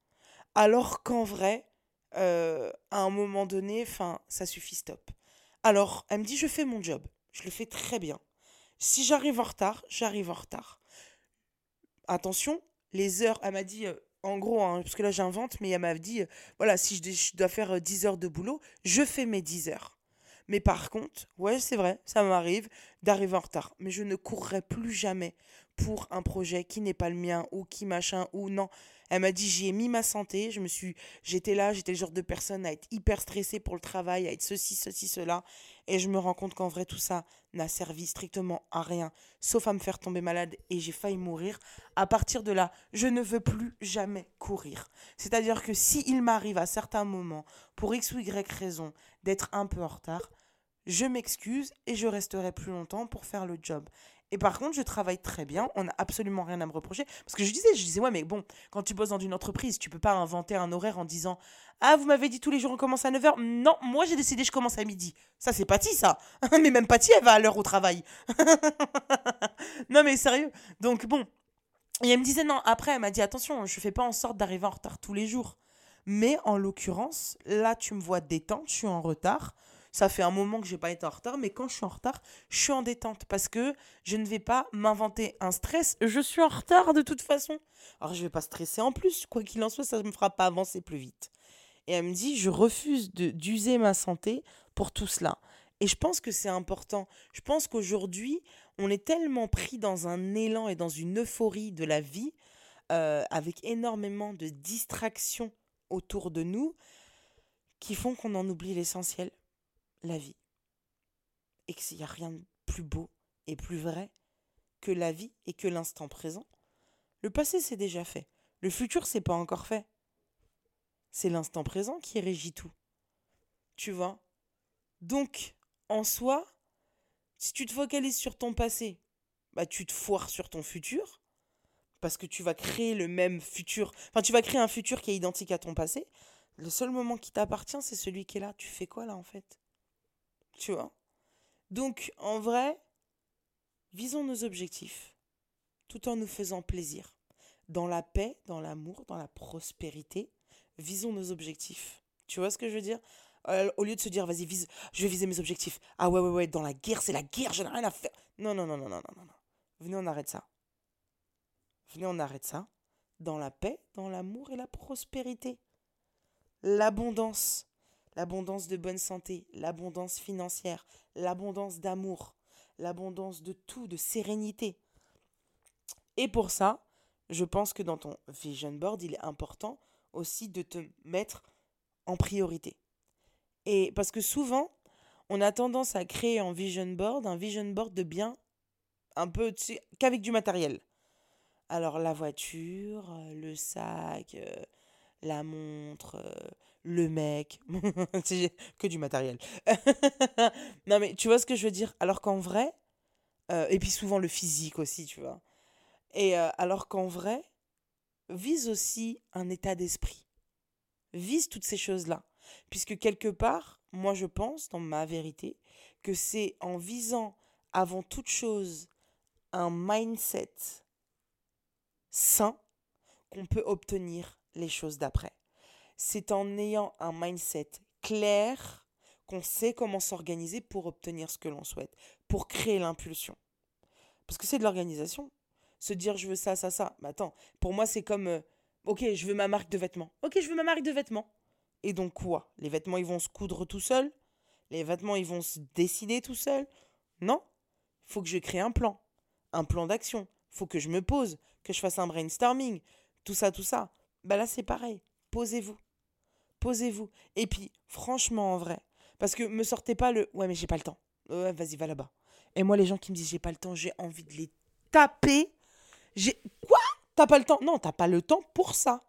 alors qu'en vrai, euh, à un moment donné, fin, ça suffit, stop. Alors, elle me dit, je fais mon job, je le fais très bien. Si j'arrive en retard, j'arrive en retard. Attention, les heures, elle m'a dit, euh, en gros, hein, parce que là j'invente, mais elle m'a dit, euh, voilà, si je, dois faire 10 heures de boulot, je fais mes 10 heures. Mais par contre, ouais, c'est vrai, ça m'arrive d'arriver en retard. Mais je ne courrai plus jamais pour un projet qui n'est pas le mien ou qui machin ou non. Elle m'a dit j'y ai mis ma santé, je me suis j'étais là, j'étais le genre de personne à être hyper stressée pour le travail, à être ceci ceci cela et je me rends compte qu'en vrai tout ça n'a servi strictement à rien sauf à me faire tomber malade et j'ai failli mourir. À partir de là, je ne veux plus jamais courir. C'est-à-dire que si il m'arrive à certains moments pour X ou Y raison d'être un peu en retard, je m'excuse et je resterai plus longtemps pour faire le job. Et par contre, je travaille très bien, on n'a absolument rien à me reprocher. Parce que je disais, je disais, ouais, mais bon, quand tu bosses dans une entreprise, tu peux pas inventer un horaire en disant, ah, vous m'avez dit tous les jours on commence à 9h. Non, moi j'ai décidé je commence à midi. Ça, c'est Patty, ça. mais même Patty, elle va à l'heure au travail. non, mais sérieux. Donc bon. Et elle me disait, non, après, elle m'a dit, attention, je fais pas en sorte d'arriver en retard tous les jours. Mais en l'occurrence, là, tu me vois détente, je suis en retard ça fait un moment que je n'ai pas été en retard, mais quand je suis en retard, je suis en détente parce que je ne vais pas m'inventer un stress. Je suis en retard de toute façon. Alors je ne vais pas stresser en plus. Quoi qu'il en soit, ça me fera pas avancer plus vite. Et elle me dit, je refuse d'user ma santé pour tout cela. Et je pense que c'est important. Je pense qu'aujourd'hui, on est tellement pris dans un élan et dans une euphorie de la vie, euh, avec énormément de distractions autour de nous, qui font qu'on en oublie l'essentiel la vie. Et qu'il n'y a rien de plus beau et plus vrai que la vie et que l'instant présent. Le passé, c'est déjà fait. Le futur, c'est pas encore fait. C'est l'instant présent qui régit tout. Tu vois? Donc, en soi, si tu te focalises sur ton passé, bah tu te foires sur ton futur parce que tu vas créer le même futur. Enfin, tu vas créer un futur qui est identique à ton passé. Le seul moment qui t'appartient, c'est celui qui est là. Tu fais quoi là en fait? Tu vois Donc, en vrai, visons nos objectifs tout en nous faisant plaisir. Dans la paix, dans l'amour, dans la prospérité, visons nos objectifs. Tu vois ce que je veux dire? Euh, Au lieu de se dire, vas-y, vise, je vais viser mes objectifs. Ah ouais, ouais, ouais, dans la guerre, c'est la guerre, j'en ai rien à faire. Non, non, non, non, non, non, non. Venez, on arrête ça. Venez, on arrête ça. Dans la paix, dans l'amour et la prospérité. L'abondance l'abondance de bonne santé, l'abondance financière, l'abondance d'amour, l'abondance de tout, de sérénité. Et pour ça, je pense que dans ton vision board, il est important aussi de te mettre en priorité. Et parce que souvent, on a tendance à créer en vision board un vision board de bien un peu qu'avec du matériel. Alors la voiture, euh, le sac, euh, la montre, euh, le mec, c'est que du matériel. non mais tu vois ce que je veux dire? Alors qu'en vrai, et puis souvent le physique aussi, tu vois. Et alors qu'en vrai, vise aussi un état d'esprit. Vise toutes ces choses-là. Puisque quelque part, moi je pense, dans ma vérité, que c'est en visant avant toute chose un mindset sain qu'on peut obtenir les choses d'après. C'est en ayant un mindset clair qu'on sait comment s'organiser pour obtenir ce que l'on souhaite, pour créer l'impulsion. Parce que c'est de l'organisation. Se dire je veux ça, ça, ça. Mais attends, pour moi c'est comme, euh, ok, je veux ma marque de vêtements. Ok, je veux ma marque de vêtements. Et donc quoi? Les vêtements ils vont se coudre tout seuls Les vêtements ils vont se décider tout seuls Non faut que je crée un plan, un plan d'action. Faut que je me pose, que je fasse un brainstorming, tout ça, tout ça. Bah là, c'est pareil. Posez-vous. Posez-vous. Et puis, franchement, en vrai, parce que me sortez pas le ouais, mais j'ai pas le temps. Ouais, vas-y, va là-bas. Et moi, les gens qui me disent j'ai pas le temps, j'ai envie de les taper. J'ai. Quoi? T'as pas le temps? Non, t'as pas le temps pour ça.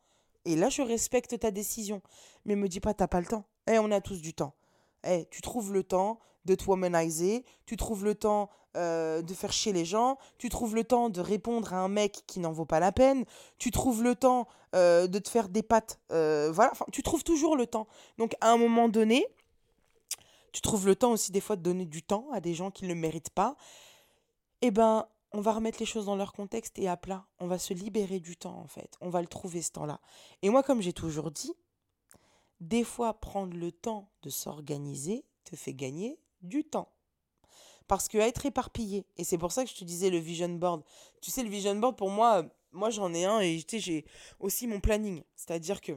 Et là, je respecte ta décision. Mais me dis pas t'as pas le temps. Eh, on a tous du temps. Eh, tu trouves le temps de te womaniser, tu trouves le temps euh, de faire chier les gens, tu trouves le temps de répondre à un mec qui n'en vaut pas la peine, tu trouves le temps euh, de te faire des pattes, euh, voilà, tu trouves toujours le temps. Donc à un moment donné, tu trouves le temps aussi des fois de donner du temps à des gens qui ne le méritent pas. Eh ben, on va remettre les choses dans leur contexte et à plat. On va se libérer du temps en fait. On va le trouver ce temps-là. Et moi, comme j'ai toujours dit, des fois prendre le temps de s'organiser te fait gagner du temps. Parce que être éparpillé, et c'est pour ça que je te disais le vision board. Tu sais, le vision board, pour moi, moi j'en ai un et j'ai aussi mon planning. C'est-à-dire que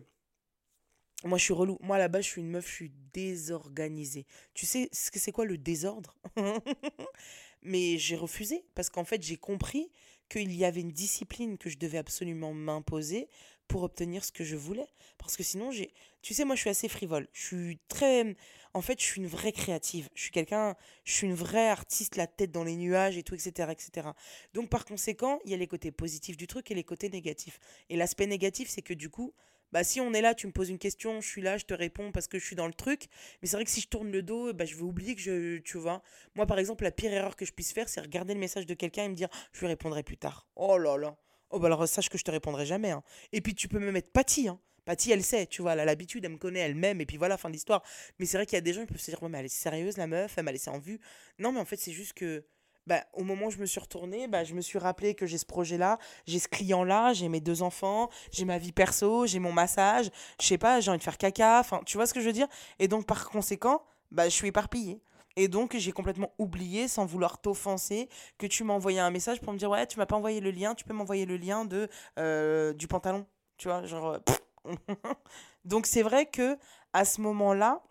moi je suis relou. Moi là-bas, je suis une meuf, je suis désorganisée. Tu sais ce que c'est quoi le désordre? Mais j'ai refusé parce qu'en fait, j'ai compris qu'il y avait une discipline que je devais absolument m'imposer pour obtenir ce que je voulais. Parce que sinon, j'ai. Tu sais, moi, je suis assez frivole. Je suis très. En fait, je suis une vraie créative. Je suis quelqu'un. Je suis une vraie artiste, la tête dans les nuages et tout, etc., etc. Donc, par conséquent, il y a les côtés positifs du truc et les côtés négatifs. Et l'aspect négatif, c'est que du coup, bah si on est là, tu me poses une question, je suis là, je te réponds parce que je suis dans le truc. Mais c'est vrai que si je tourne le dos, bah je vais oublier que je, tu vois. Moi par exemple, la pire erreur que je puisse faire, c'est regarder le message de quelqu'un et me dire, je lui répondrai plus tard. Oh là là. Oh bah alors sache que je te répondrai jamais. Hein. Et puis tu peux me mettre Patty. Hein. Patty, elle sait, tu vois, elle a l'habitude, elle me connaît, elle m'aime, et puis voilà, fin de l'histoire. Mais c'est vrai qu'il y a des gens qui peuvent se dire, ouais, mais elle est sérieuse, la meuf, elle m'a laissé en vue. Non, mais en fait, c'est juste que bah, au moment où je me suis retournée, bah, je me suis rappelé que j'ai ce projet-là, j'ai ce client-là, j'ai mes deux enfants, j'ai ma vie perso, j'ai mon massage, je sais pas, j'ai envie de faire caca, enfin, tu vois ce que je veux dire? Et donc, par conséquent, bah, je suis éparpillée. Et donc, j'ai complètement oublié, sans vouloir t'offenser, que tu m'as envoyé un message pour me dire Ouais, tu m'as pas envoyé le lien, tu peux m'envoyer le lien de, euh, du pantalon. Tu vois, genre. donc, c'est vrai que à ce moment-là,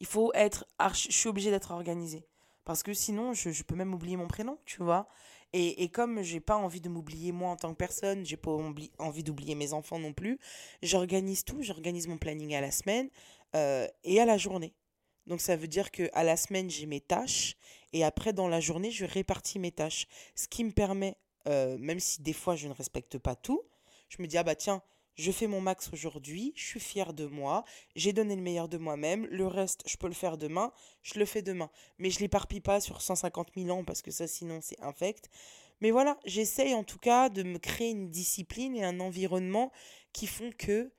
il faut être. Je suis obligée d'être organisée. Parce que sinon, je, peux même oublier mon prénom, tu vois. Et, et comme j'ai pas envie de m'oublier moi en tant que personne, j'ai pas envie d'oublier mes enfants non plus, j'organise tout, j'organise mon planning à la semaine euh, et à la journée. Donc ça veut dire que à la semaine, j'ai mes tâches et après dans la journée, je répartis mes tâches. Ce qui me permet, euh, même si des fois je ne respecte pas tout, je me dis ah bah tiens, je fais mon max aujourd'hui, je suis fière de moi, j'ai donné le meilleur de moi-même, le reste, je peux le faire demain, je le fais demain. Mais je l'éparpille pas sur 150 000 ans parce que ça, sinon, c'est infect. Mais voilà, j'essaye en tout cas de me créer une discipline et un environnement qui font que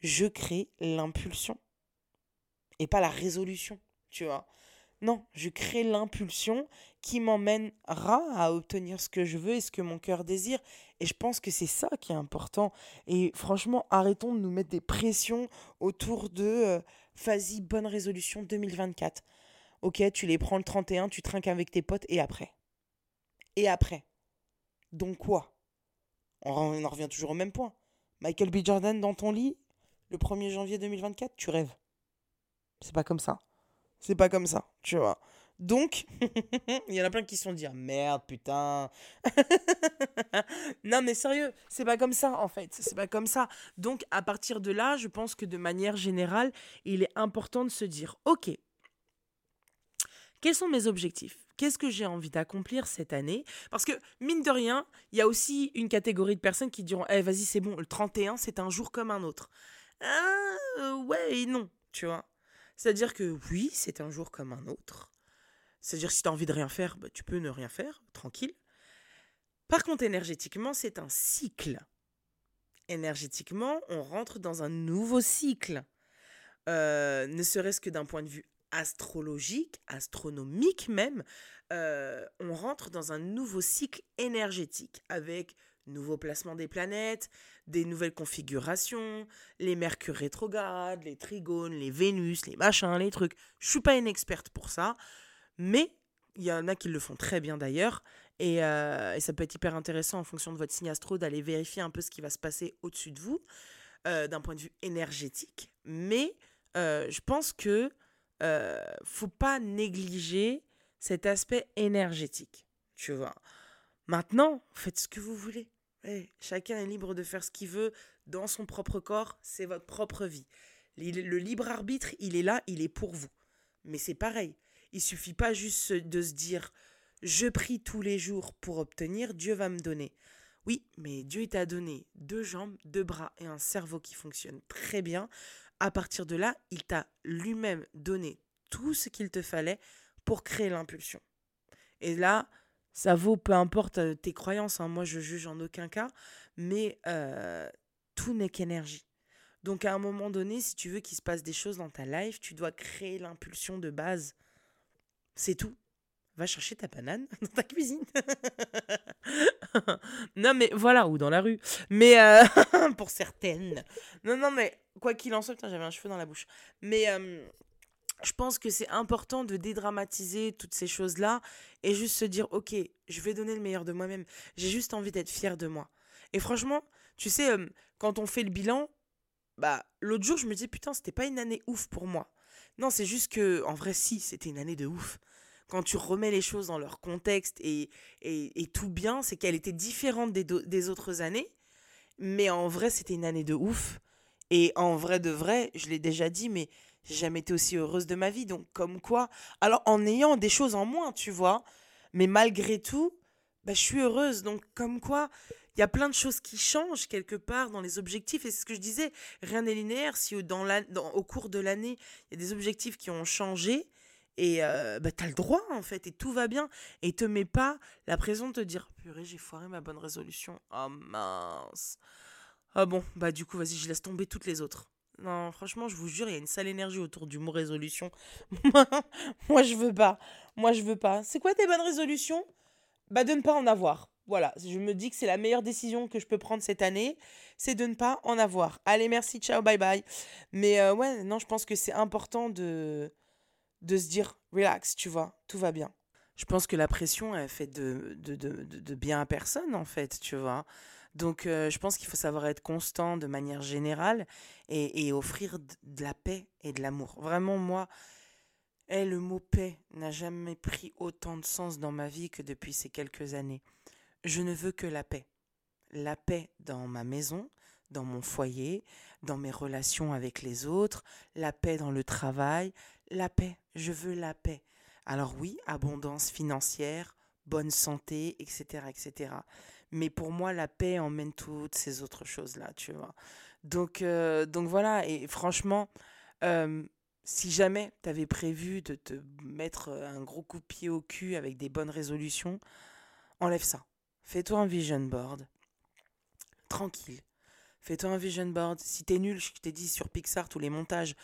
je crée l'impulsion et pas la résolution, tu vois. Non, je crée l'impulsion qui m'emmènera à obtenir ce que je veux et ce que mon cœur désire. Et je pense que c'est ça qui est important. Et franchement, arrêtons de nous mettre des pressions autour de euh, vas-y, bonne résolution 2024. Ok, tu les prends le 31, tu trinques avec tes potes et après. Et après. Donc quoi? On, on en revient toujours au même point. Michael B. Jordan dans ton lit, le 1er janvier 2024, tu rêves. C'est pas comme ça. C'est pas comme ça, tu vois. Donc, il y en a plein qui sont dit ah, merde, putain. non, mais sérieux, c'est pas comme ça en fait. C'est pas comme ça. Donc, à partir de là, je pense que de manière générale, il est important de se dire ok, quels sont mes objectifs? Qu'est-ce que j'ai envie d'accomplir cette année? Parce que, mine de rien, il y a aussi une catégorie de personnes qui diront Eh, vas-y, c'est bon, le 31, c'est un jour comme un autre. Ah, ouais et non, tu vois. C'est-à-dire que oui, c'est un jour comme un autre. C'est-à-dire si tu as envie de rien faire, bah, tu peux ne rien faire, tranquille. Par contre, énergétiquement, c'est un cycle. Énergétiquement, on rentre dans un nouveau cycle. Euh, ne serait-ce que d'un point de vue astrologique, astronomique même, euh, on rentre dans un nouveau cycle énergétique avec nouveau placement des planètes, des nouvelles configurations, les mercure rétrogrades, les trigones, les Vénus, les machins, les trucs. Je suis pas une experte pour ça, mais il y en a qui le font très bien d'ailleurs. Et, euh, ça peut être hyper intéressant en fonction de votre signe astro d'aller vérifier un peu ce qui va se passer au-dessus de vous euh, d'un point de vue énergétique. Mais euh, je pense que faut pas négliger cet aspect énergétique. Tu vois. Maintenant, faites ce que vous voulez. chacun est libre de faire ce qu'il veut dans son propre corps. C'est votre propre vie. Le libre arbitre, il est là, il est pour vous. Mais c'est pareil. Il suffit pas juste de se dire je prie tous les jours pour obtenir, Dieu va me donner. Oui, mais Dieu t'a donné deux jambes, deux bras et un cerveau qui fonctionne très bien. À partir de là, il t'a lui-même donné tout ce qu'il te fallait pour créer l'impulsion. Et là, ça vaut peu importe euh, tes croyances, hein. moi je juge en aucun cas, mais euh, tout n'est qu'énergie. Donc à un moment donné, si tu veux qu'il se passe des choses dans ta life, tu dois créer l'impulsion de base. C'est tout va chercher ta banane dans ta cuisine. non, mais voilà, ou dans la rue. Mais euh, pour certaines. Non, non, mais quoi qu'il en soit, j'avais un cheveu dans la bouche. Mais euh, je pense que c'est important de dédramatiser toutes ces choses-là et juste se dire, ok, je vais donner le meilleur de moi-même. J'ai juste envie d'être fier de moi. Et franchement, tu sais, euh, quand on fait le bilan, bah, l'autre jour, je me dis, putain, c'était pas une année ouf pour moi. Non, c'est juste que, en vrai, si, c'était une année de ouf quand tu remets les choses dans leur contexte et, tout bien, c'est qu'elle était différente des, des autres années. Mais en vrai, c'était une année de ouf. Et en vrai de vrai, je l'ai déjà dit, mais j'ai jamais été aussi heureuse de ma vie. Donc, comme quoi? Alors, en ayant des choses en moins, tu vois. Mais malgré tout, bah, je suis heureuse. Donc, comme quoi, il y a plein de choses qui changent quelque part dans les objectifs. Et c'est ce que je disais, rien n'est linéaire. Si au cours de l'année, il y a des objectifs qui ont changé, et euh, bah, t'as le droit, en fait, et tout va bien. Et te mets pas la pression de te dire Purée, j'ai foiré ma bonne résolution. Oh mince. Ah bon, bah du coup, vas-y, je laisse tomber toutes les autres. Non, franchement, je vous jure, il y a une sale énergie autour du mot résolution. Moi, je veux pas. Moi, je veux pas. C'est quoi tes bonnes résolutions? Bah, de ne pas en avoir. Voilà, je me dis que c'est la meilleure décision que je peux prendre cette année, c'est de ne pas en avoir. Allez, merci, ciao, bye bye. Mais euh, ouais, non, je pense que c'est important de de se dire relax, tu vois, tout va bien. Je pense que la pression, elle fait de, de, de, de bien à personne, en fait, tu vois. Donc, euh, je pense qu'il faut savoir être constant de manière générale et, et offrir de la paix et de l'amour. Vraiment, moi, eh, le mot paix n'a jamais pris autant de sens dans ma vie que depuis ces quelques années. Je ne veux que la paix. La paix dans ma maison, dans mon foyer, dans mes relations avec les autres, la paix dans le travail, la paix, je veux la paix. Alors oui, abondance financière, bonne santé, etc., etc. Mais pour moi, la paix emmène toutes ces autres choses-là, tu vois. Donc, euh, donc voilà, et franchement, euh, si jamais tu avais prévu de te mettre un gros coup de pied au cul avec des bonnes résolutions, enlève ça. Fais-toi un vision board. Tranquille. Fais-toi un vision board. Si t'es nul, je t'ai dit sur Pixar, tous les montages,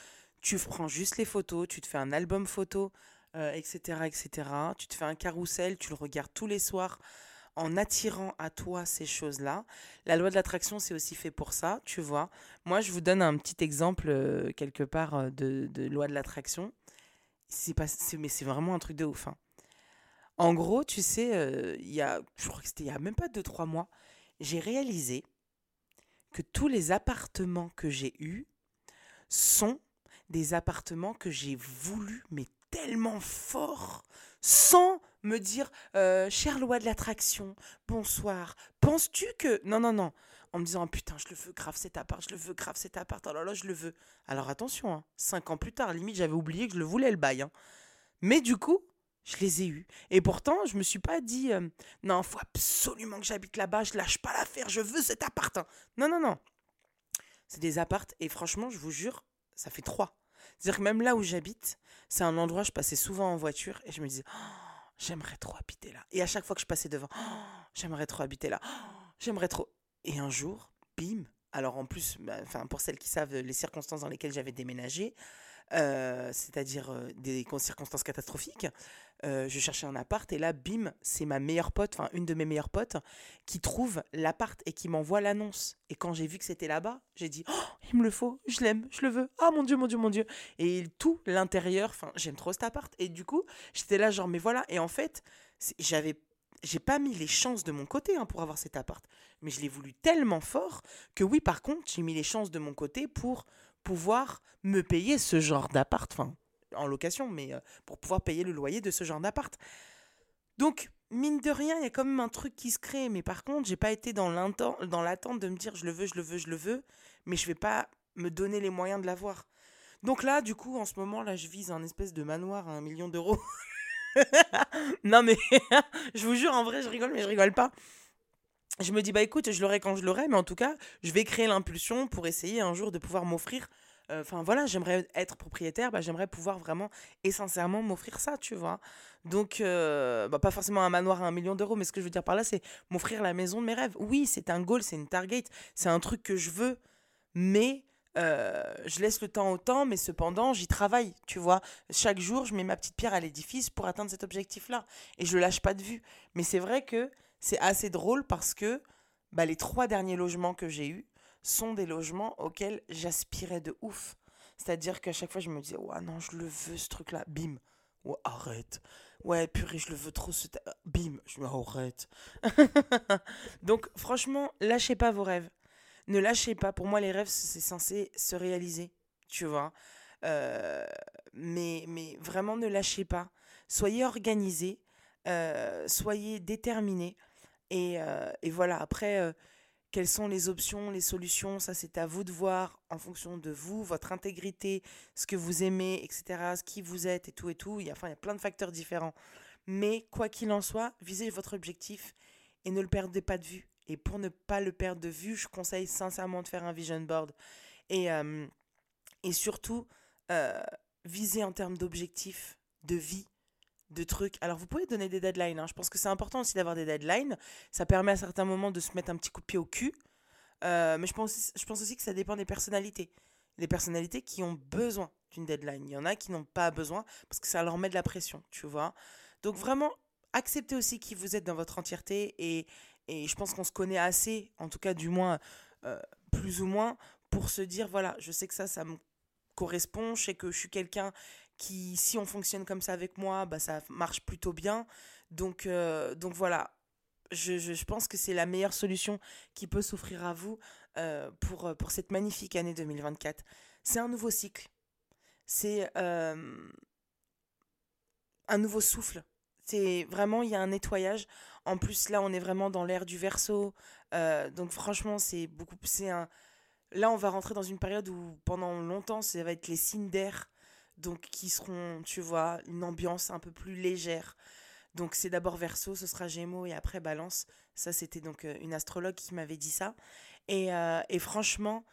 tu prends juste les photos, tu te fais un album photo, etc., euh, etc. Tu te fais un carrousel, tu le regardes tous les soirs en attirant à toi ces choses-là. La loi de l'attraction, c'est aussi fait pour ça, tu vois. Moi, je vous donne un petit exemple euh, quelque part euh, de, loi de l'attraction. C'est pas, mais c'est vraiment un truc de ouf. Hein. En gros, tu sais, il y a, je crois que c'était il y a même pas 2-3 mois, j'ai réalisé que tous les appartements que j'ai eus sont des appartements que j'ai voulu, mais tellement fort, sans me dire, euh, chère loi de l'attraction, bonsoir, penses-tu que... Non, non, non. En me disant, putain, je le veux grave cet appart, je le veux grave cet appart, alors là, je le veux. Alors attention, hein, cinq ans plus tard, limite, j'avais oublié que je le voulais, le bail. Hein. Mais du coup, Je les ai eus. Et pourtant, je me suis pas dit, euh, non, faut absolument que j'habite là-bas, je lâche pas l'affaire, je veux cet appart. Non, non, non. C'est des appartes, et franchement, je vous jure, ça fait trois. C'est-à-dire que même là où j'habite, c'est un endroit, je passais souvent en voiture, et je me disais, oh, j'aimerais trop habiter là. Et à chaque fois que je passais devant, oh, j'aimerais trop habiter là. Oh, j'aimerais trop. Et un jour, bim. Alors en plus, bah, pour celles qui savent les circonstances dans lesquelles j'avais déménagé, euh, c'est-à-dire euh, des circonstances catastrophiques. Euh, je cherchais un appart et là, bim, c'est ma meilleure pote, enfin une de mes meilleures potes, qui trouve l'appart et qui m'envoie l'annonce. Et quand j'ai vu que c'était là-bas, j'ai dit, oh, il me le faut, je l'aime, je le veux. Ah mon Dieu, mon Dieu, mon Dieu. Et tout l'intérieur, enfin, j'aime trop cet appart. Et du coup, j'étais là, genre, mais voilà. Et en fait, j'avais j'ai pas mis les chances de mon côté hein, pour avoir cet appart, mais je l'ai voulu tellement fort que oui, par contre, j'ai mis les chances de mon côté pour pouvoir me payer ce genre d'appart, enfin, en location, mais euh, pour pouvoir payer le loyer de ce genre d'appart. Donc, mine de rien, il y a quand même un truc qui se crée, mais par contre, j'ai pas été dans l'attente de me dire je le veux, je le veux, je le veux, mais je vais pas me donner les moyens de l'avoir. Donc là, du coup, en ce moment, là, je vise un espèce de manoir à un million d'euros. non, mais je vous jure, en vrai, je rigole, mais je rigole pas. Je me dis, bah écoute, je l'aurai quand je l'aurai, mais en tout cas, je vais créer l'impulsion pour essayer un jour de pouvoir m'offrir euh, Enfin voilà, j'aimerais être propriétaire, bah, j'aimerais pouvoir vraiment et sincèrement m'offrir ça, tu vois. Donc, euh, bah, pas forcément un manoir à un million d'euros, mais ce que je veux dire par là, c'est m'offrir la maison de mes rêves. Oui, c'est un goal, c'est une target, c'est un truc que je veux, mais euh, je laisse le temps au temps, mais cependant, j'y travaille, tu vois. Chaque jour, je mets ma petite pierre à l'édifice pour atteindre cet objectif-là. Et je le lâche pas de vue. Mais c'est vrai que c'est assez drôle parce que bah, les trois derniers logements que j'ai eus, sont des logements auxquels j'aspirais de ouf. C'est-à-dire qu'à chaque fois, je me disais, ouais, non, je le veux, ce truc-là. Bim. Ouais, arrête. Ouais, purée, je le veux trop. Ce Bim. Je me arrête. Donc, franchement, lâchez pas vos rêves. Ne lâchez pas. Pour moi, les rêves, c'est censé se réaliser. Tu vois. Euh, mais, mais vraiment, ne lâchez pas. Soyez organisés. Euh, soyez déterminés. Et, euh, et voilà. Après quelles sont les options, les solutions, ça c'est à vous de voir en fonction de vous, votre intégrité, ce que vous aimez, etc., ce qui vous êtes et tout et tout. Il y a, enfin, il y a plein de facteurs différents. Mais quoi qu'il en soit, visez votre objectif et ne le perdez pas de vue. Et pour ne pas le perdre de vue, je conseille sincèrement de faire un vision board. Et, euh, et surtout, euh, visez en termes d'objectifs, de vie, de trucs. Alors, vous pouvez donner des deadlines. Hein. Je pense que c'est important aussi d'avoir des deadlines. Ça permet à certains moments de se mettre un petit coup de pied au cul. Euh, mais je pense, je pense aussi que ça dépend des personnalités. Des personnalités qui ont besoin d'une deadline. Il y en a qui n'ont pas besoin parce que ça leur met de la pression, tu vois. Donc, vraiment, acceptez aussi qui vous êtes dans votre entièreté. Et, et je pense qu'on se connaît assez, en tout cas, du moins, euh, plus ou moins, pour se dire voilà, je sais que ça, ça me correspond. Je sais que je suis quelqu'un qui, si on fonctionne comme ça avec moi, bah, ça marche plutôt bien. Donc, euh, donc voilà, je, je, pense que c'est la meilleure solution qui peut s'offrir à vous euh, pour, euh, pour cette magnifique année 2024. C'est un nouveau cycle. C'est un nouveau souffle. C'est vraiment, il y a un nettoyage. En plus, là, on est vraiment dans l'ère du verso. donc franchement, c'est beaucoup... C'est un... Là, on va rentrer dans une période où pendant longtemps, ça va être les signes d'air donc qui seront, tu vois, une ambiance un peu plus légère. Donc c'est d'abord Verseau, ce sera Gémeaux et après Balance. Ça, c'était donc euh, une astrologue qui m'avait dit ça. Et, euh, et, franchement,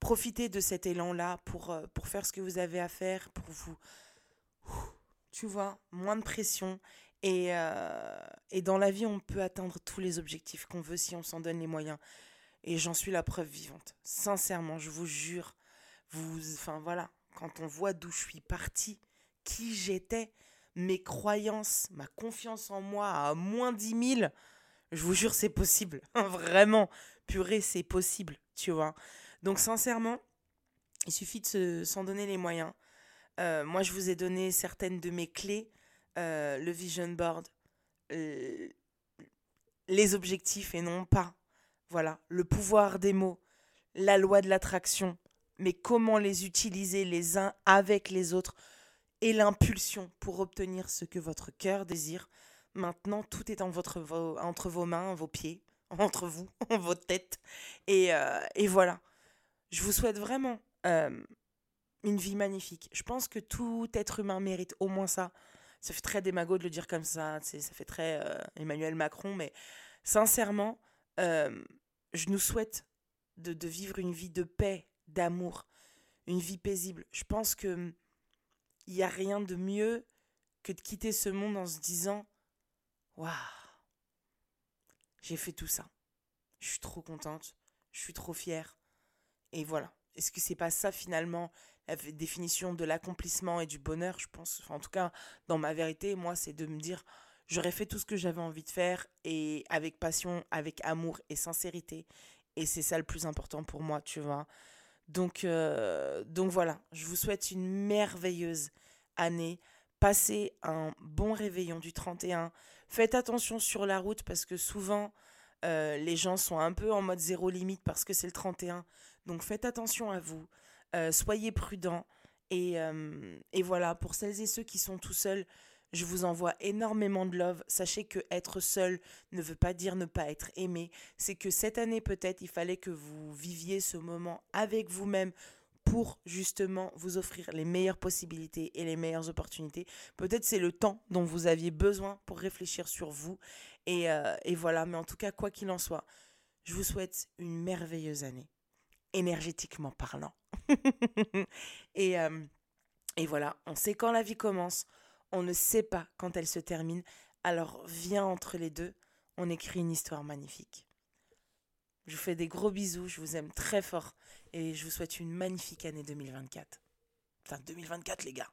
profitez de cet élan-là pour, euh, pour faire ce que vous avez à faire, pour vous, tu vois, moins de pression. Et, et dans la vie, on peut atteindre tous les objectifs qu'on veut si on s'en donne les moyens. Et j'en suis la preuve vivante. Sincèrement, je vous jure. Vous, enfin voilà, quand on voit d'où je suis partie, qui j'étais, mes croyances, ma confiance en moi à moins 10 000, je vous jure, c'est possible. Vraiment, purée, c'est possible, tu vois. Donc, sincèrement, il suffit de s'en donner les moyens. Euh, moi, je vous ai donné certaines de mes clés, euh, le vision board, euh, les objectifs et non pas. Voilà, le pouvoir des mots, la loi de l'attraction, mais comment les utiliser les uns avec les autres et l'impulsion pour obtenir ce que votre cœur désire. Maintenant, tout est en entre vos mains, vos pieds, entre vous, vos têtes. Et, euh, voilà. Je vous souhaite vraiment euh, une vie magnifique. Je pense que tout être humain mérite au moins ça. ça fait très démago de le dire comme ça, ça fait très euh, Emmanuel Macron, mais sincèrement, je nous souhaite de, vivre une vie de paix, d'amour, une vie paisible. Je pense que il n'y a rien de mieux que de quitter ce monde en se disant Waouh, j'ai fait tout ça. Je suis trop contente, je suis trop fière. Et voilà. Est-ce que c'est pas ça finalement la définition de l'accomplissement et du bonheur, je pense? en tout cas, dans ma vérité, moi, c'est de me dire j'aurais fait tout ce que j'avais envie de faire et avec passion, avec amour et sincérité. Et c'est ça le plus important pour moi, tu vois. Donc, euh, donc voilà, je vous souhaite une merveilleuse année. Passez un bon réveillon du 31. Faites attention sur la route parce que souvent, euh, les gens sont un peu en mode zéro limite parce que c'est le 31. Donc faites attention à vous. Euh, soyez prudents. Et, et, voilà, pour celles et ceux qui sont tout seuls, je vous envoie énormément de love. Sachez que être seul ne veut pas dire ne pas être aimé. C'est que cette année, peut-être, il fallait que vous viviez ce moment avec vous-même pour justement vous offrir les meilleures possibilités et les meilleures opportunités. Peut-être c'est le temps dont vous aviez besoin pour réfléchir sur vous. Et, euh, voilà, mais en tout cas, quoi qu'il en soit, je vous souhaite une merveilleuse année, énergétiquement parlant. euh, et voilà, on sait quand la vie commence, on ne sait pas quand elle se termine, alors viens entre les deux, on écrit une histoire magnifique. Je vous fais des gros bisous, je vous aime très fort et je vous souhaite une magnifique année 2024. Enfin, 2024 les gars.